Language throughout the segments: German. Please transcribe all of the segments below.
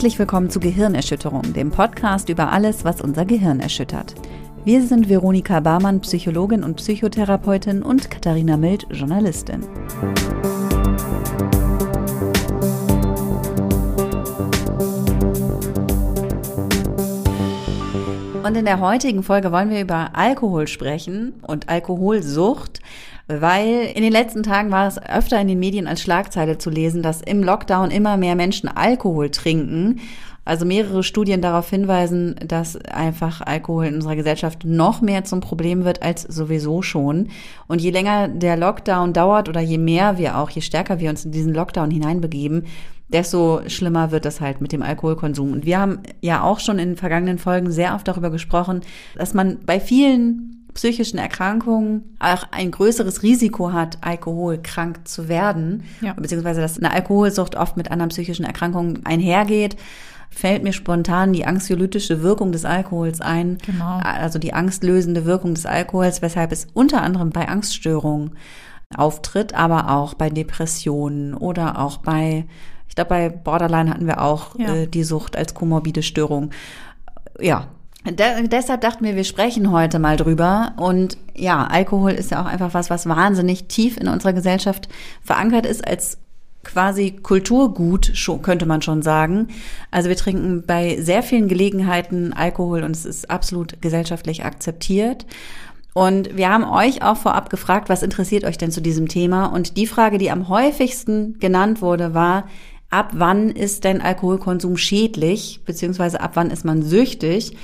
Herzlich willkommen zu Gehirnerschütterung, dem Podcast über alles, was unser Gehirn erschüttert. Wir sind Veronika Barmann, Psychologin und Psychotherapeutin und Katharina Mild, Journalistin. Und in der heutigen Folge wollen wir über Alkohol sprechen und Alkoholsucht, weil in den letzten Tagen war es öfter in den Medien als Schlagzeile zu lesen, dass im Lockdown immer mehr Menschen Alkohol trinken. Also mehrere Studien darauf hinweisen, dass einfach Alkohol in unserer Gesellschaft noch mehr zum Problem wird als sowieso schon. Und je länger der Lockdown dauert oder je mehr wir auch, je stärker wir uns in diesen Lockdown hineinbegeben, desto schlimmer wird das halt mit dem Alkoholkonsum. Und wir haben ja auch schon in vergangenen Folgen sehr oft darüber gesprochen, dass man bei vielen psychischen Erkrankungen auch ein größeres Risiko hat, alkoholkrank zu werden, ja. beziehungsweise dass eine Alkoholsucht oft mit anderen psychischen Erkrankungen einhergeht fällt mir spontan die anxiolytische Wirkung des Alkohols ein. Genau. Also die angstlösende Wirkung des Alkohols, weshalb es unter anderem bei Angststörungen auftritt, aber auch bei Depressionen oder auch bei ich glaube, bei Borderline hatten wir auch ja. äh, die Sucht als komorbide Störung. Ja. De deshalb dachten wir, wir sprechen heute mal drüber. Und ja, Alkohol ist ja auch einfach was, was wahnsinnig tief in unserer Gesellschaft verankert ist als quasi Kulturgut, könnte man schon sagen. Also wir trinken bei sehr vielen Gelegenheiten Alkohol und es ist absolut gesellschaftlich akzeptiert. Und wir haben euch auch vorab gefragt, was interessiert euch denn zu diesem Thema? Und die Frage, die am häufigsten genannt wurde, war, ab wann ist denn Alkoholkonsum schädlich, beziehungsweise ab wann ist man süchtig?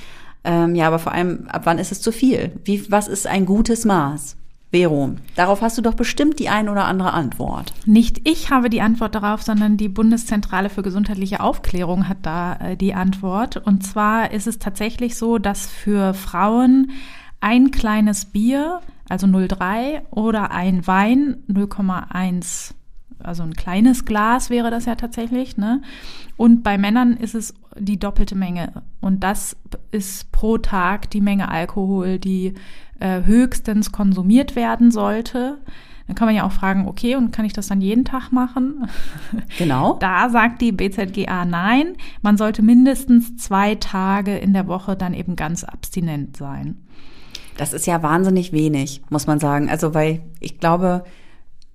Ähm, ja, aber vor allem, ab wann ist es zu viel? Wie, was ist ein gutes Maß? Vero, darauf hast du doch bestimmt die ein oder andere Antwort. Nicht ich habe die Antwort darauf, sondern die Bundeszentrale für gesundheitliche Aufklärung hat da äh, die Antwort. Und zwar ist es tatsächlich so, dass für Frauen ein kleines Bier, also 0,3 oder ein Wein 0,1 also ein kleines Glas wäre das ja tatsächlich, ne? Und bei Männern ist es die doppelte Menge. Und das ist pro Tag die Menge Alkohol, die äh, höchstens konsumiert werden sollte. Dann kann man ja auch fragen, okay, und kann ich das dann jeden Tag machen? Genau. Da sagt die BZGA nein. Man sollte mindestens zwei Tage in der Woche dann eben ganz abstinent sein. Das ist ja wahnsinnig wenig, muss man sagen. Also, weil ich glaube,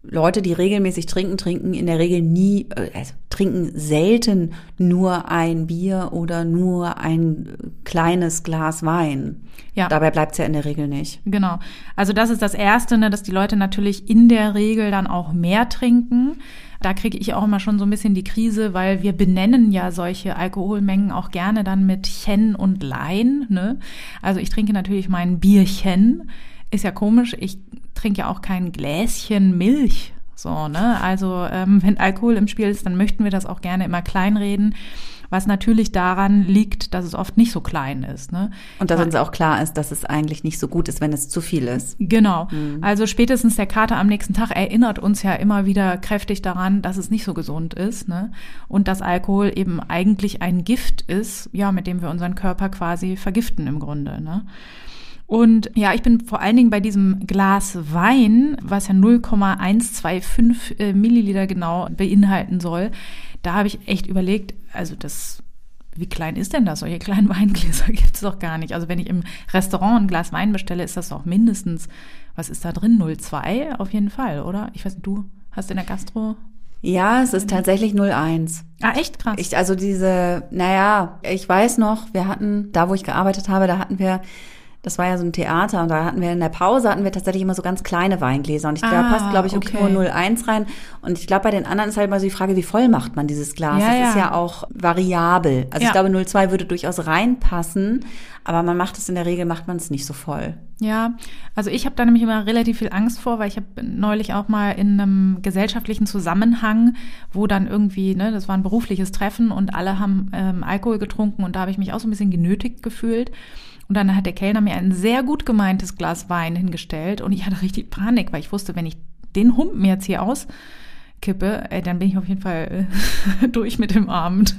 Leute, die regelmäßig trinken, trinken in der Regel nie, äh, also trinken selten nur ein Bier oder nur ein kleines Glas Wein. Ja. Dabei bleibt's ja in der Regel nicht. Genau. Also das ist das Erste, ne, dass die Leute natürlich in der Regel dann auch mehr trinken. Da kriege ich auch immer schon so ein bisschen die Krise, weil wir benennen ja solche Alkoholmengen auch gerne dann mit Chen und Lein. Ne? Also ich trinke natürlich mein Bierchen. Ist ja komisch. Ich trinke ja auch kein Gläschen Milch. So, ne? Also ähm, wenn Alkohol im Spiel ist, dann möchten wir das auch gerne immer kleinreden, was natürlich daran liegt, dass es oft nicht so klein ist. Ne? Und dass uns auch klar ist, dass es eigentlich nicht so gut ist, wenn es zu viel ist. Genau. Mhm. Also spätestens der Kater am nächsten Tag erinnert uns ja immer wieder kräftig daran, dass es nicht so gesund ist. Ne? Und dass Alkohol eben eigentlich ein Gift ist, ja, mit dem wir unseren Körper quasi vergiften im Grunde. Ne? Und ja, ich bin vor allen Dingen bei diesem Glas Wein, was ja 0,125 äh, Milliliter genau beinhalten soll. Da habe ich echt überlegt, also das, wie klein ist denn das? Solche kleinen Weingläser gibt es doch gar nicht. Also wenn ich im Restaurant ein Glas Wein bestelle, ist das doch mindestens, was ist da drin? 0,2 auf jeden Fall, oder? Ich weiß nicht, du hast in der Gastro ja, es ist tatsächlich 01. Ah, echt krass. Ich, also diese, naja, ich weiß noch, wir hatten, da wo ich gearbeitet habe, da hatten wir das war ja so ein Theater und da hatten wir in der Pause hatten wir tatsächlich immer so ganz kleine Weingläser und ich glaube, ah, da passt glaube ich okay. nur 01 rein und ich glaube bei den anderen ist halt mal so die Frage, wie voll macht man dieses Glas? Ja, das ja. ist ja auch variabel. Also ja. ich glaube 02 würde durchaus reinpassen, aber man macht es in der Regel macht man es nicht so voll. Ja, also ich habe da nämlich immer relativ viel Angst vor, weil ich habe neulich auch mal in einem gesellschaftlichen Zusammenhang, wo dann irgendwie, ne, das war ein berufliches Treffen und alle haben ähm, Alkohol getrunken und da habe ich mich auch so ein bisschen genötigt gefühlt. Und dann hat der Kellner mir ein sehr gut gemeintes Glas Wein hingestellt und ich hatte richtig Panik, weil ich wusste, wenn ich den Humpen jetzt hier auskippe, äh, dann bin ich auf jeden Fall äh, durch mit dem Abend.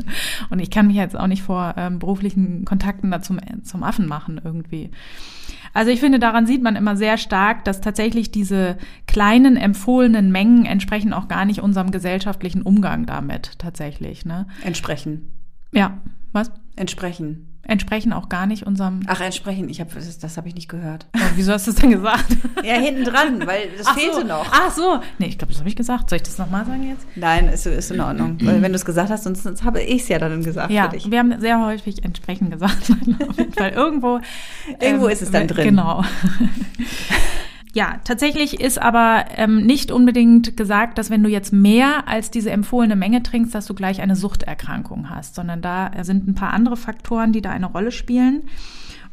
Und ich kann mich jetzt auch nicht vor ähm, beruflichen Kontakten da zum, zum Affen machen irgendwie. Also ich finde, daran sieht man immer sehr stark, dass tatsächlich diese kleinen empfohlenen Mengen entsprechen auch gar nicht unserem gesellschaftlichen Umgang damit tatsächlich. Ne? Entsprechen. Ja, was? Entsprechen. Entsprechen auch gar nicht unserem. Ach, entsprechen. Ich hab, das, das habe ich nicht gehört. Oh, wieso hast du das denn gesagt? Ja, hinten dran, weil das Ach fehlte so. noch. Ach so. Nee, ich glaube, das habe ich gesagt. Soll ich das nochmal sagen jetzt? Nein, ist, ist in Ordnung. Weil wenn du es gesagt hast, sonst, sonst habe ich es ja dann gesagt Ja, für dich. wir haben sehr häufig entsprechend gesagt. Auf jeden Fall irgendwo. Irgendwo ist es dann drin. Genau. Ja, tatsächlich ist aber ähm, nicht unbedingt gesagt, dass wenn du jetzt mehr als diese empfohlene Menge trinkst, dass du gleich eine Suchterkrankung hast, sondern da sind ein paar andere Faktoren, die da eine Rolle spielen.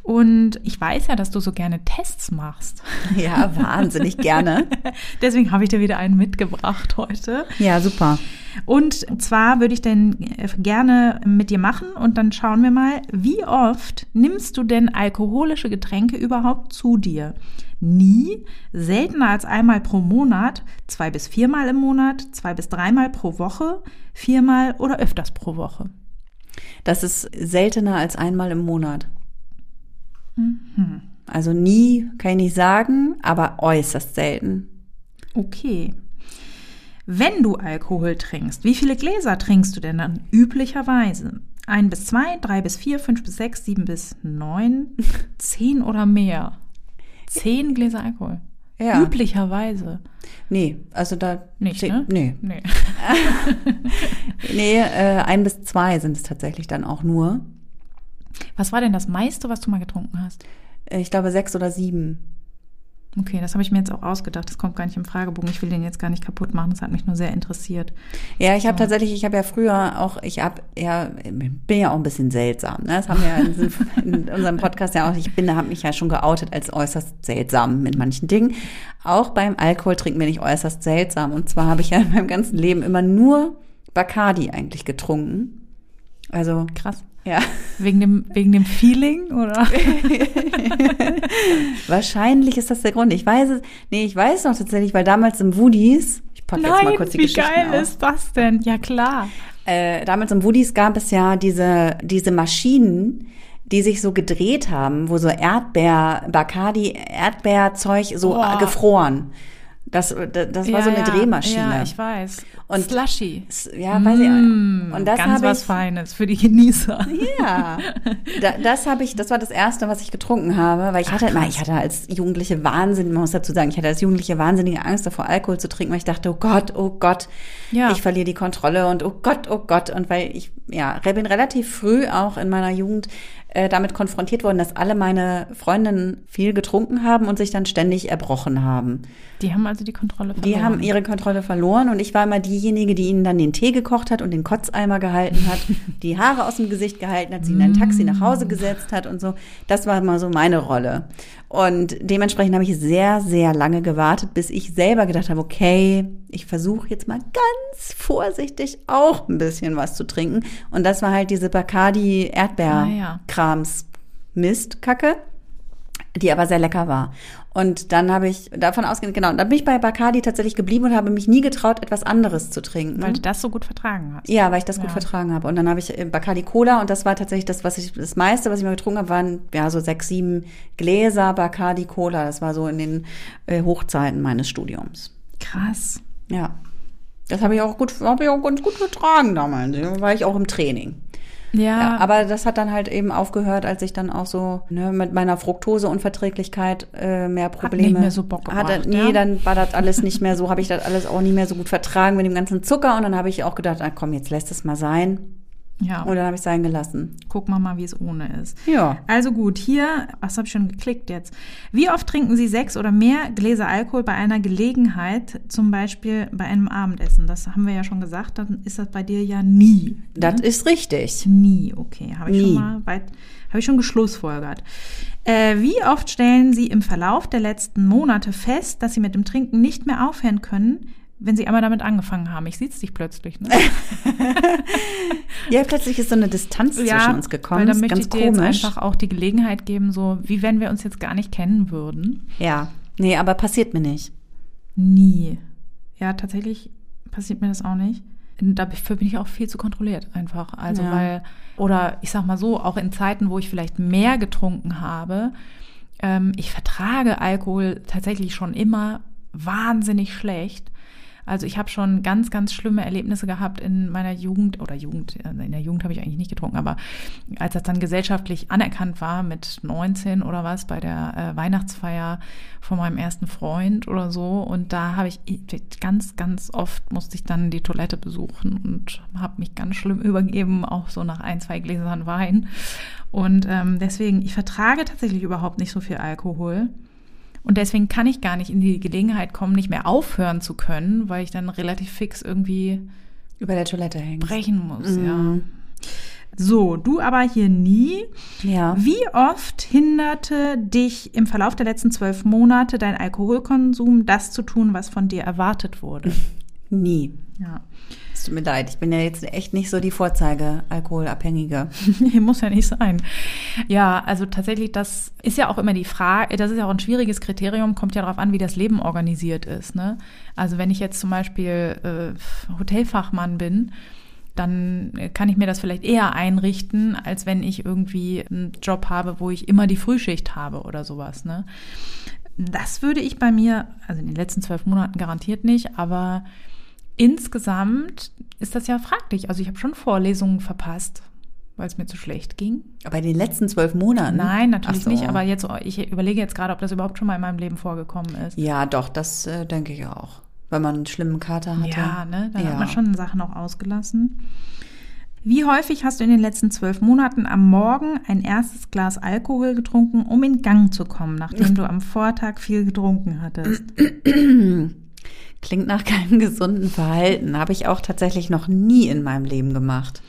Und ich weiß ja, dass du so gerne Tests machst. Ja, wahnsinnig gerne. Deswegen habe ich dir wieder einen mitgebracht heute. Ja, super. Und zwar würde ich denn äh, gerne mit dir machen und dann schauen wir mal, wie oft nimmst du denn alkoholische Getränke überhaupt zu dir? Nie, seltener als einmal pro Monat, zwei bis viermal im Monat, zwei bis dreimal pro Woche, viermal oder öfters pro Woche. Das ist seltener als einmal im Monat. Also nie, kann ich nicht sagen, aber äußerst selten. Okay. Wenn du Alkohol trinkst, wie viele Gläser trinkst du denn dann üblicherweise? Ein bis zwei, drei bis vier, fünf bis sechs, sieben bis neun, zehn oder mehr? Zehn Gläser Alkohol. Ja. Üblicherweise. Nee, also da. Nicht, ne? Nee. Nee. Nee, äh, ein bis zwei sind es tatsächlich dann auch nur. Was war denn das meiste, was du mal getrunken hast? Äh, Ich glaube sechs oder sieben. Okay, das habe ich mir jetzt auch ausgedacht. Das kommt gar nicht im Fragebogen. Ich will den jetzt gar nicht kaputt machen. Das hat mich nur sehr interessiert. Ja, ich habe tatsächlich, ich habe ja früher auch, ich habe ja, bin ja auch ein bisschen seltsam. Ne? Das haben wir ja in, diesem- in unserem Podcast ja auch. Ich bin, habe mich ja schon geoutet als äußerst seltsam mit manchen Dingen. Auch beim Alkohol trinken bin ich äußerst seltsam. Und zwar habe ich ja in meinem ganzen Leben immer nur Bacardi eigentlich getrunken. Also Krass. Ja, Wegen dem, wegen dem Feeling oder? wahrscheinlich ist das der Grund. Ich weiß es, nee, ich weiß noch tatsächlich, weil damals im Woodies, ich packe jetzt mal kurz die wie Geschichten geil aus. ist das denn? Ja, klar. äh, damals im Woodies gab es ja diese, diese Maschinen, die sich so gedreht haben, wo so Erdbeer, Bacardi, Erdbeerzeug so Oh. gefroren. Das, das, das war so eine ja, Drehmaschine. Ja, ich weiß. Und- Slushy. ja, weiß ich. Mm, Und das ganz was ich. Feines für die Genießer. Ja, da, das habe ich, das war das erste, was ich getrunken habe, weil ich hatte immer, ich hatte als Jugendliche Wahnsinn, man muss dazu sagen, ich hatte als Jugendliche wahnsinnige Angst davor, Alkohol zu trinken, weil ich dachte, oh Gott, oh Gott, Ja. ich verliere die Kontrolle und oh Gott, oh Gott, und weil ich, ja, bin relativ früh auch in meiner Jugend äh, damit konfrontiert worden, dass alle meine Freundinnen viel getrunken haben und sich dann ständig erbrochen haben. Die haben also die Kontrolle verloren. Die haben ihre Kontrolle verloren und ich war immer diejenige, die ihnen dann den Tee gekocht hat und den Kotzeimer gehalten hat, die Haare aus dem Gesicht gehalten hat, sie in ein Taxi nach Hause gesetzt hat und so. Das war immer so meine Rolle. Und dementsprechend habe ich sehr, sehr lange gewartet, bis ich selber gedacht habe, okay, ich versuche jetzt mal ganz vorsichtig auch ein bisschen was zu trinken. Und das war halt diese Bacardi Ah, ja. Erdbeerkrams Mist, Kacke die aber sehr lecker war. Und dann habe ich davon ausgehend, genau, und dann bin ich bei Bacardi tatsächlich geblieben und habe mich nie getraut, etwas anderes zu trinken. Weil du das so gut vertragen hast. ja, weil ich das gut Ja. vertragen habe. Und dann habe ich äh, Bacardi Cola und das war tatsächlich das, was ich, das meiste, was ich mal getrunken habe, waren ja so sechs, sieben Gläser Bacardi Cola. Das war so in den äh, Hochzeiten meines Studiums. Krass. Ja. Das habe ich auch gut, habe ich auch ganz gut vertragen damals. Da war ich auch im Training. Ja, Ja, aber das hat dann halt eben aufgehört, als ich dann auch so ne, mit meiner Fructoseunverträglichkeit äh, mehr Probleme nicht mehr so Bock hatte. gebracht, Nee, ja? dann war das alles nicht mehr so, habe ich das alles auch nicht mehr so gut vertragen mit dem ganzen Zucker und dann habe ich auch gedacht, na komm, jetzt lässt es mal sein. Ja. Und dann habe ich sein gelassen. Gucken wir mal, wie es ohne ist. Ja. Also gut, hier, was habe ich schon geklickt jetzt? Wie oft trinken Sie sechs oder mehr Gläser Alkohol bei einer Gelegenheit, zum Beispiel bei einem Abendessen? Das haben wir ja schon gesagt, dann ist das bei dir ja nie. Das ist richtig. Nie, okay. Habe ich Nie. schon mal weit, habe ich schon geschlussfolgert. Äh, wie oft stellen Sie im Verlauf der letzten Monate fest, dass Sie mit dem Trinken nicht mehr aufhören können, wenn Sie einmal damit angefangen haben? Ich sehe dich plötzlich. Ne? Ja, plötzlich ist so eine Distanz zwischen uns gekommen. Weil dann ist möchte ganz ich dir komisch. jetzt einfach auch die Gelegenheit geben, so wie wenn wir uns jetzt gar nicht kennen würden. ja. Nee, aber passiert mir nicht. Nie. Ja, tatsächlich passiert mir das auch nicht. Dafür bin ich auch viel zu kontrolliert einfach. Also Ja. weil, oder ich sag mal so, auch in Zeiten, wo ich vielleicht mehr getrunken habe, Ähm, ich vertrage Alkohol tatsächlich schon immer wahnsinnig schlecht. Also ich habe schon ganz, ganz schlimme Erlebnisse gehabt in meiner Jugend oder Jugend, äh, in der Jugend habe ich eigentlich nicht getrunken, aber als das dann gesellschaftlich anerkannt war mit 19 oder was bei der äh, Weihnachtsfeier von meinem ersten Freund oder so und da habe ich ganz, ganz oft musste ich dann die Toilette besuchen und habe mich ganz schlimm übergeben, auch so nach ein, zwei Gläsern Wein. Und ähm, deswegen, ich vertrage tatsächlich überhaupt nicht so viel Alkohol. Und deswegen kann ich gar nicht in die Gelegenheit kommen, nicht mehr aufhören zu können, weil ich dann relativ fix irgendwie über der Toilette hängen brechen muss, mhm. ja. So, du aber hier nie. Ja. Wie oft hinderte dich im Verlauf der letzten zwölf Monate dein Alkoholkonsum, das zu tun, was von dir erwartet wurde? Nie. Ja. Es tut mir leid, ich bin ja jetzt echt nicht so die Vorzeige Alkoholabhängige. Muss ja nicht sein. Ja, also tatsächlich, das ist ja auch immer die Frage, das ist ja auch ein schwieriges Kriterium, kommt ja darauf an, wie das Leben organisiert ist. Ne? Also wenn ich jetzt zum Beispiel äh, Hotelfachmann bin, dann kann ich mir das vielleicht eher einrichten, als wenn ich irgendwie einen Job habe, wo ich immer die Frühschicht habe oder sowas. Ne? Das würde ich bei mir, also in den letzten zwölf Monaten garantiert nicht, aber insgesamt ist das ja fraglich. Also ich habe schon Vorlesungen verpasst, weil es mir zu schlecht ging. Aber in den letzten zwölf Monaten? Nein, natürlich so. nicht. Aber jetzt, ich überlege jetzt gerade, ob das überhaupt schon mal in meinem Leben vorgekommen ist. Ja, doch, das äh, denke ich auch. Weil man einen schlimmen Kater hatte. Ja, ne? Da ja. hat man schon Sachen auch ausgelassen. Wie häufig hast du in den letzten zwölf Monaten am Morgen ein erstes Glas Alkohol getrunken, um in Gang zu kommen, nachdem du am Vortag viel getrunken hattest? Klingt nach keinem gesunden Verhalten. Habe ich auch tatsächlich noch nie in meinem Leben gemacht.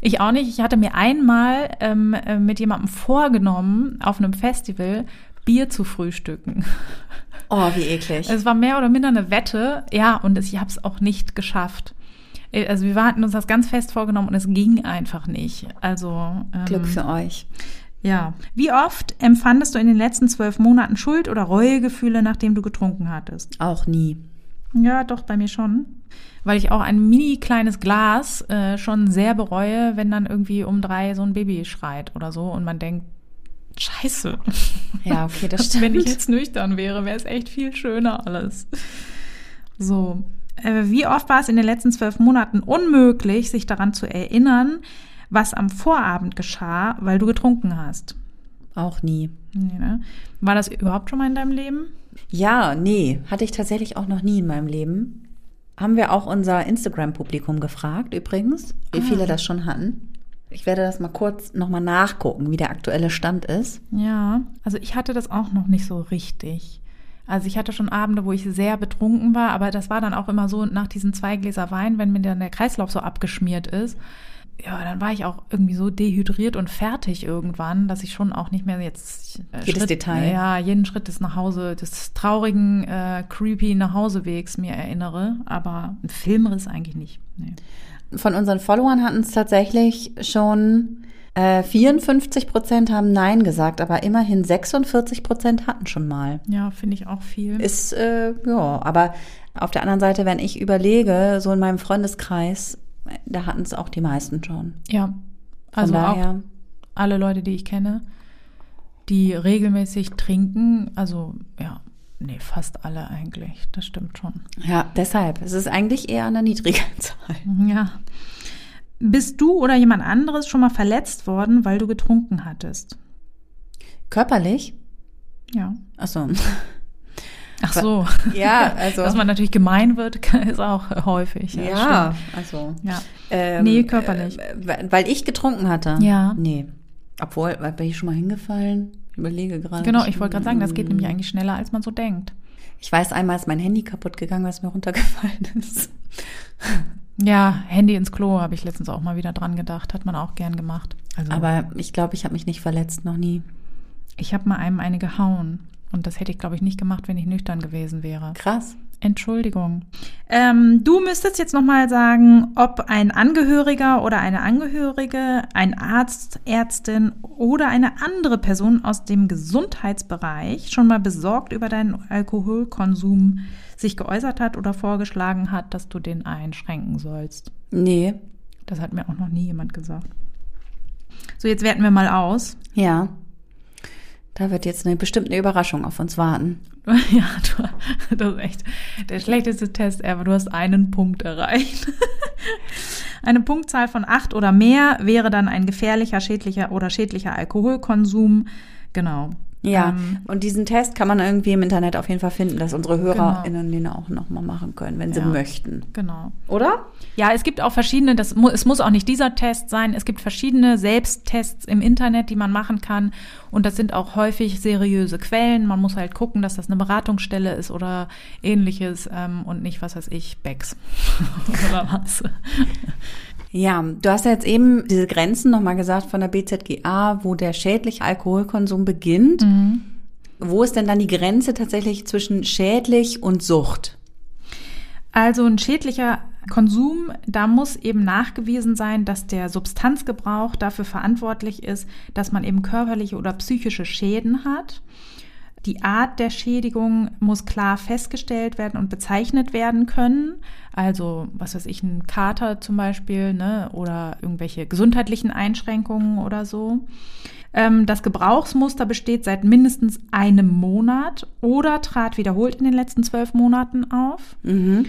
Ich auch nicht. Ich hatte mir einmal ähm, äh, mit jemandem vorgenommen, auf einem Festival Bier zu frühstücken. Oh, wie eklig. Es war mehr oder minder eine Wette. Ja, und ich habe es auch nicht geschafft. Äh, also wir hatten uns das ganz fest vorgenommen und es ging einfach nicht. Also ähm, Glück für euch. Ja. Wie oft empfandest du in den letzten zwölf Monaten Schuld oder Reuegefühle, nachdem du getrunken hattest? Auch nie. Ja, doch, bei mir schon. Weil ich auch ein mini kleines Glas äh, schon sehr bereue, wenn dann irgendwie um drei so ein Baby schreit oder so und man denkt, Scheiße. Ja, okay, das stimmt. Wenn ich jetzt nüchtern wäre, wäre es echt viel schöner alles. So. Äh, wie oft war es in den letzten zwölf Monaten unmöglich, sich daran zu erinnern, was am Vorabend geschah, weil du getrunken hast? Auch nie. Nee, ne? War das überhaupt schon mal in deinem Leben? Ja, nee, hatte ich tatsächlich auch noch nie in meinem Leben. Haben wir auch unser Instagram-Publikum gefragt, übrigens, wie ah. viele das schon hatten. Ich werde das mal kurz nochmal nachgucken, wie der aktuelle Stand ist. Ja, also ich hatte das auch noch nicht so richtig. Also ich hatte schon Abende, wo ich sehr betrunken war, aber das war dann auch immer so nach diesen zwei Gläser Wein, wenn mir dann der Kreislauf so abgeschmiert ist, ja, dann war ich auch irgendwie so dehydriert und fertig irgendwann, dass ich schon auch nicht mehr jetzt äh, jedes Schritt, Detail, ja, jeden Schritt des nach Hause, des traurigen, äh, creepy Nachhausewegs mir erinnere, aber ein Filmriss eigentlich nicht. Nee. Von unseren Followern hatten es tatsächlich schon äh, 54 Prozent haben Nein gesagt, aber immerhin 46 Prozent hatten schon mal. Ja, finde ich auch viel. Ist äh, ja, aber auf der anderen Seite, wenn ich überlege, so in meinem Freundeskreis da hatten es auch die meisten schon. Ja, also auch alle Leute, die ich kenne, die regelmäßig trinken, also ja, nee, fast alle eigentlich, das stimmt schon. Ja, deshalb, es ist eigentlich eher eine niedrige Zahl. Ja. Bist du oder jemand anderes schon mal verletzt worden, weil du getrunken hattest? Körperlich? Ja. Ach so. Ach so. Ja, also. Dass man natürlich gemein wird, ist auch häufig. Ja, ja also. Ja. Ähm, nee, körperlich. Äh, weil ich getrunken hatte. Ja. Nee. Obwohl, bin ich schon mal hingefallen? Ich überlege gerade. Genau, ich wollte gerade sagen, das geht nämlich eigentlich schneller, als man so denkt. Ich weiß, einmal ist mein Handy kaputt gegangen, weil es mir runtergefallen ist. Ja, Handy ins Klo habe ich letztens auch mal wieder dran gedacht. Hat man auch gern gemacht. Also, Aber ich glaube, ich habe mich nicht verletzt, noch nie. Ich habe mal einem eine gehauen. Und das hätte ich, glaube ich, nicht gemacht, wenn ich nüchtern gewesen wäre. Krass. Entschuldigung. Ähm, du müsstest jetzt nochmal sagen, ob ein Angehöriger oder eine Angehörige, ein Arzt, Ärztin oder eine andere Person aus dem Gesundheitsbereich schon mal besorgt über deinen Alkoholkonsum sich geäußert hat oder vorgeschlagen hat, dass du den einschränken sollst. Nee. Das hat mir auch noch nie jemand gesagt. So, jetzt werten wir mal aus. Ja. Da wird jetzt eine bestimmte Überraschung auf uns warten. Ja, du, das ist echt der schlechteste Test ever. Du hast einen Punkt erreicht. Eine Punktzahl von acht oder mehr wäre dann ein gefährlicher, schädlicher oder schädlicher Alkoholkonsum. Genau. Ja, ähm, und diesen Test kann man irgendwie im Internet auf jeden Fall finden, dass unsere HörerInnen genau. den auch nochmal machen können, wenn sie ja, möchten. Genau. Oder? Ja, es gibt auch verschiedene, das, es muss auch nicht dieser Test sein, es gibt verschiedene Selbsttests im Internet, die man machen kann. Und das sind auch häufig seriöse Quellen. Man muss halt gucken, dass das eine Beratungsstelle ist oder ähnliches ähm, und nicht, was weiß ich, Becks oder was. Ja, du hast ja jetzt eben diese Grenzen nochmal gesagt von der BZGA, wo der schädliche Alkoholkonsum beginnt. Mhm. Wo ist denn dann die Grenze tatsächlich zwischen schädlich und Sucht? Also ein schädlicher Konsum, da muss eben nachgewiesen sein, dass der Substanzgebrauch dafür verantwortlich ist, dass man eben körperliche oder psychische Schäden hat. Die Art der Schädigung muss klar festgestellt werden und bezeichnet werden können. Also, was weiß ich, ein Kater zum Beispiel, ne, oder irgendwelche gesundheitlichen Einschränkungen oder so. Ähm, das Gebrauchsmuster besteht seit mindestens einem Monat oder trat wiederholt in den letzten zwölf Monaten auf. Mhm.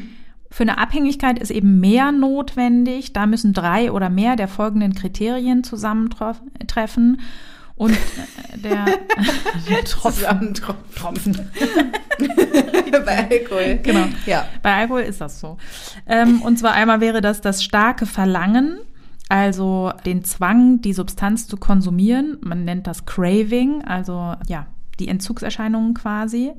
Für eine Abhängigkeit ist eben mehr notwendig. Da müssen drei oder mehr der folgenden Kriterien zusammentreffen. Und äh, der, der Tropfen. Tropfen. Bei Alkohol. Genau. Ja. Bei Alkohol ist das so. Ähm, und zwar einmal wäre das das starke Verlangen, also den Zwang, die Substanz zu konsumieren. Man nennt das Craving, also ja, die Entzugserscheinungen quasi.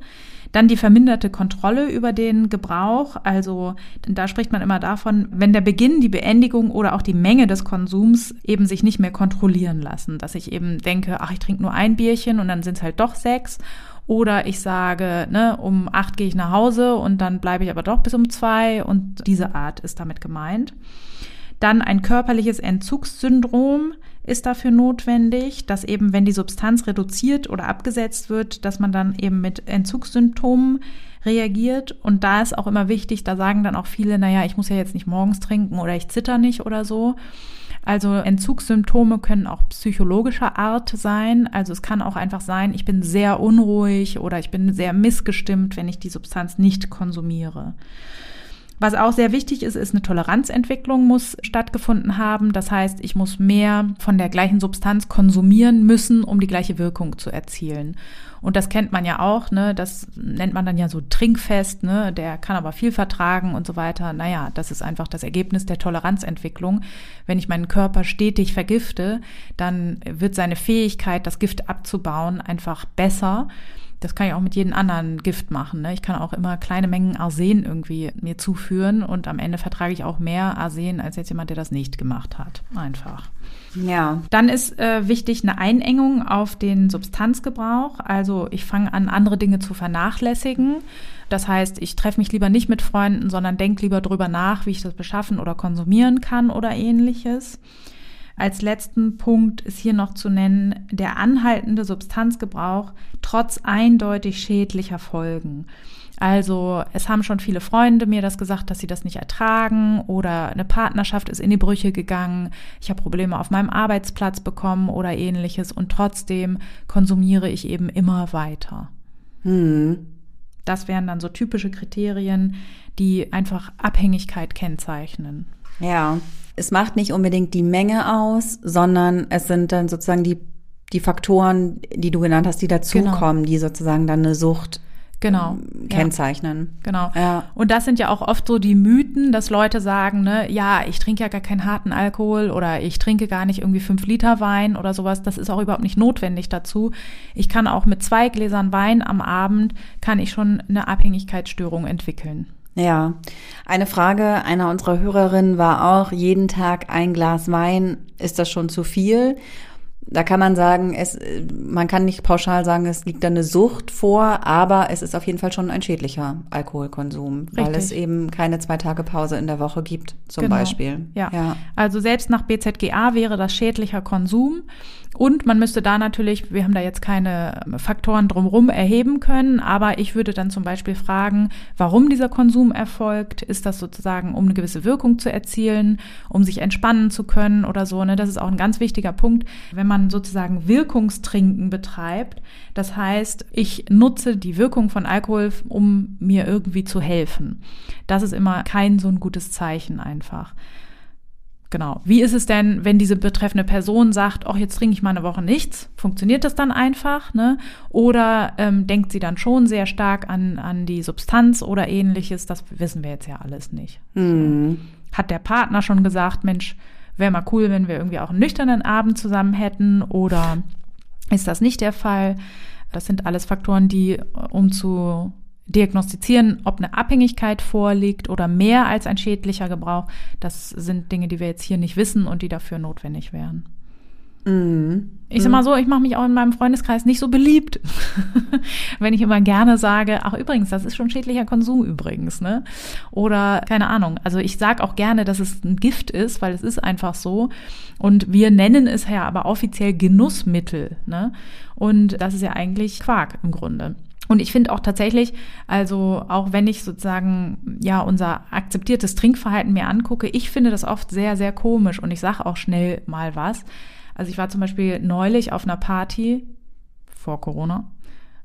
Dann die verminderte Kontrolle über den Gebrauch. Also da spricht man immer davon, wenn der Beginn, die Beendigung oder auch die Menge des Konsums eben sich nicht mehr kontrollieren lassen. Dass ich eben denke, ach, ich trinke nur ein Bierchen und dann sind es halt doch sechs. Oder ich sage, ne, um acht gehe ich nach Hause und dann bleibe ich aber doch bis um zwei und diese Art ist damit gemeint. Dann ein körperliches Entzugssyndrom ist dafür notwendig, dass eben, wenn die Substanz reduziert oder abgesetzt wird, dass man dann eben mit Entzugssymptomen reagiert. Und da ist auch immer wichtig, da sagen dann auch viele, naja, ich muss ja jetzt nicht morgens trinken oder ich zitter nicht oder so. Also Entzugssymptome können auch psychologischer Art sein. Also es kann auch einfach sein, ich bin sehr unruhig oder ich bin sehr missgestimmt, wenn ich die Substanz nicht konsumiere. Was auch sehr wichtig ist, ist eine Toleranzentwicklung muss stattgefunden haben. Das heißt, ich muss mehr von der gleichen Substanz konsumieren müssen, um die gleiche Wirkung zu erzielen. Und das kennt man ja auch, ne? Das nennt man dann ja so Trinkfest, ne? Der kann aber viel vertragen und so weiter. Naja, das ist einfach das Ergebnis der Toleranzentwicklung. Wenn ich meinen Körper stetig vergifte, dann wird seine Fähigkeit, das Gift abzubauen, einfach besser. Das kann ich auch mit jedem anderen Gift machen. Ne? Ich kann auch immer kleine Mengen Arsen irgendwie mir zuführen und am Ende vertrage ich auch mehr Arsen als jetzt jemand, der das nicht gemacht hat. Einfach. Ja. Dann ist äh, wichtig eine Einengung auf den Substanzgebrauch. Also ich fange an, andere Dinge zu vernachlässigen. Das heißt, ich treffe mich lieber nicht mit Freunden, sondern denke lieber drüber nach, wie ich das beschaffen oder konsumieren kann oder ähnliches. Als letzten Punkt ist hier noch zu nennen der anhaltende Substanzgebrauch trotz eindeutig schädlicher Folgen. Also es haben schon viele Freunde mir das gesagt, dass sie das nicht ertragen oder eine Partnerschaft ist in die Brüche gegangen, ich habe Probleme auf meinem Arbeitsplatz bekommen oder ähnliches und trotzdem konsumiere ich eben immer weiter. Hm. Das wären dann so typische Kriterien, die einfach Abhängigkeit kennzeichnen. Ja, es macht nicht unbedingt die Menge aus, sondern es sind dann sozusagen die, die Faktoren, die du genannt hast, die dazukommen, genau. die sozusagen dann eine Sucht genau. Ähm, kennzeichnen. Ja, genau. Ja. Und das sind ja auch oft so die Mythen, dass Leute sagen, ne, ja, ich trinke ja gar keinen harten Alkohol oder ich trinke gar nicht irgendwie fünf Liter Wein oder sowas. Das ist auch überhaupt nicht notwendig dazu. Ich kann auch mit zwei Gläsern Wein am Abend kann ich schon eine Abhängigkeitsstörung entwickeln. Ja, eine Frage einer unserer Hörerinnen war auch, jeden Tag ein Glas Wein, ist das schon zu viel? Da kann man sagen, es, man kann nicht pauschal sagen, es liegt da eine Sucht vor, aber es ist auf jeden Fall schon ein schädlicher Alkoholkonsum, Richtig. weil es eben keine zwei Tage Pause in der Woche gibt, zum genau. Beispiel. Ja. ja. Also selbst nach BZGA wäre das schädlicher Konsum. Und man müsste da natürlich, wir haben da jetzt keine Faktoren drumherum erheben können, aber ich würde dann zum Beispiel fragen, warum dieser Konsum erfolgt. Ist das sozusagen, um eine gewisse Wirkung zu erzielen, um sich entspannen zu können oder so? Ne? Das ist auch ein ganz wichtiger Punkt, wenn man sozusagen Wirkungstrinken betreibt. Das heißt, ich nutze die Wirkung von Alkohol, um mir irgendwie zu helfen. Das ist immer kein so ein gutes Zeichen einfach. Genau. Wie ist es denn, wenn diese betreffende Person sagt, ach, jetzt trinke ich mal eine Woche nichts? Funktioniert das dann einfach? Ne? Oder ähm, denkt sie dann schon sehr stark an, an die Substanz oder ähnliches? Das wissen wir jetzt ja alles nicht. Mhm. Hat der Partner schon gesagt, Mensch, wäre mal cool, wenn wir irgendwie auch einen nüchternen Abend zusammen hätten? Oder ist das nicht der Fall? Das sind alles Faktoren, die, um zu diagnostizieren, ob eine Abhängigkeit vorliegt oder mehr als ein schädlicher Gebrauch. Das sind Dinge, die wir jetzt hier nicht wissen und die dafür notwendig wären. Mhm. Ich sag mal so, ich mache mich auch in meinem Freundeskreis nicht so beliebt, wenn ich immer gerne sage, ach übrigens, das ist schon schädlicher Konsum übrigens, ne? Oder keine Ahnung. Also ich sage auch gerne, dass es ein Gift ist, weil es ist einfach so. Und wir nennen es ja aber offiziell Genussmittel, ne? Und das ist ja eigentlich Quark im Grunde. Und ich finde auch tatsächlich, also auch wenn ich sozusagen ja unser akzeptiertes Trinkverhalten mir angucke, ich finde das oft sehr, sehr komisch und ich sage auch schnell mal was. Also ich war zum Beispiel neulich auf einer Party vor Corona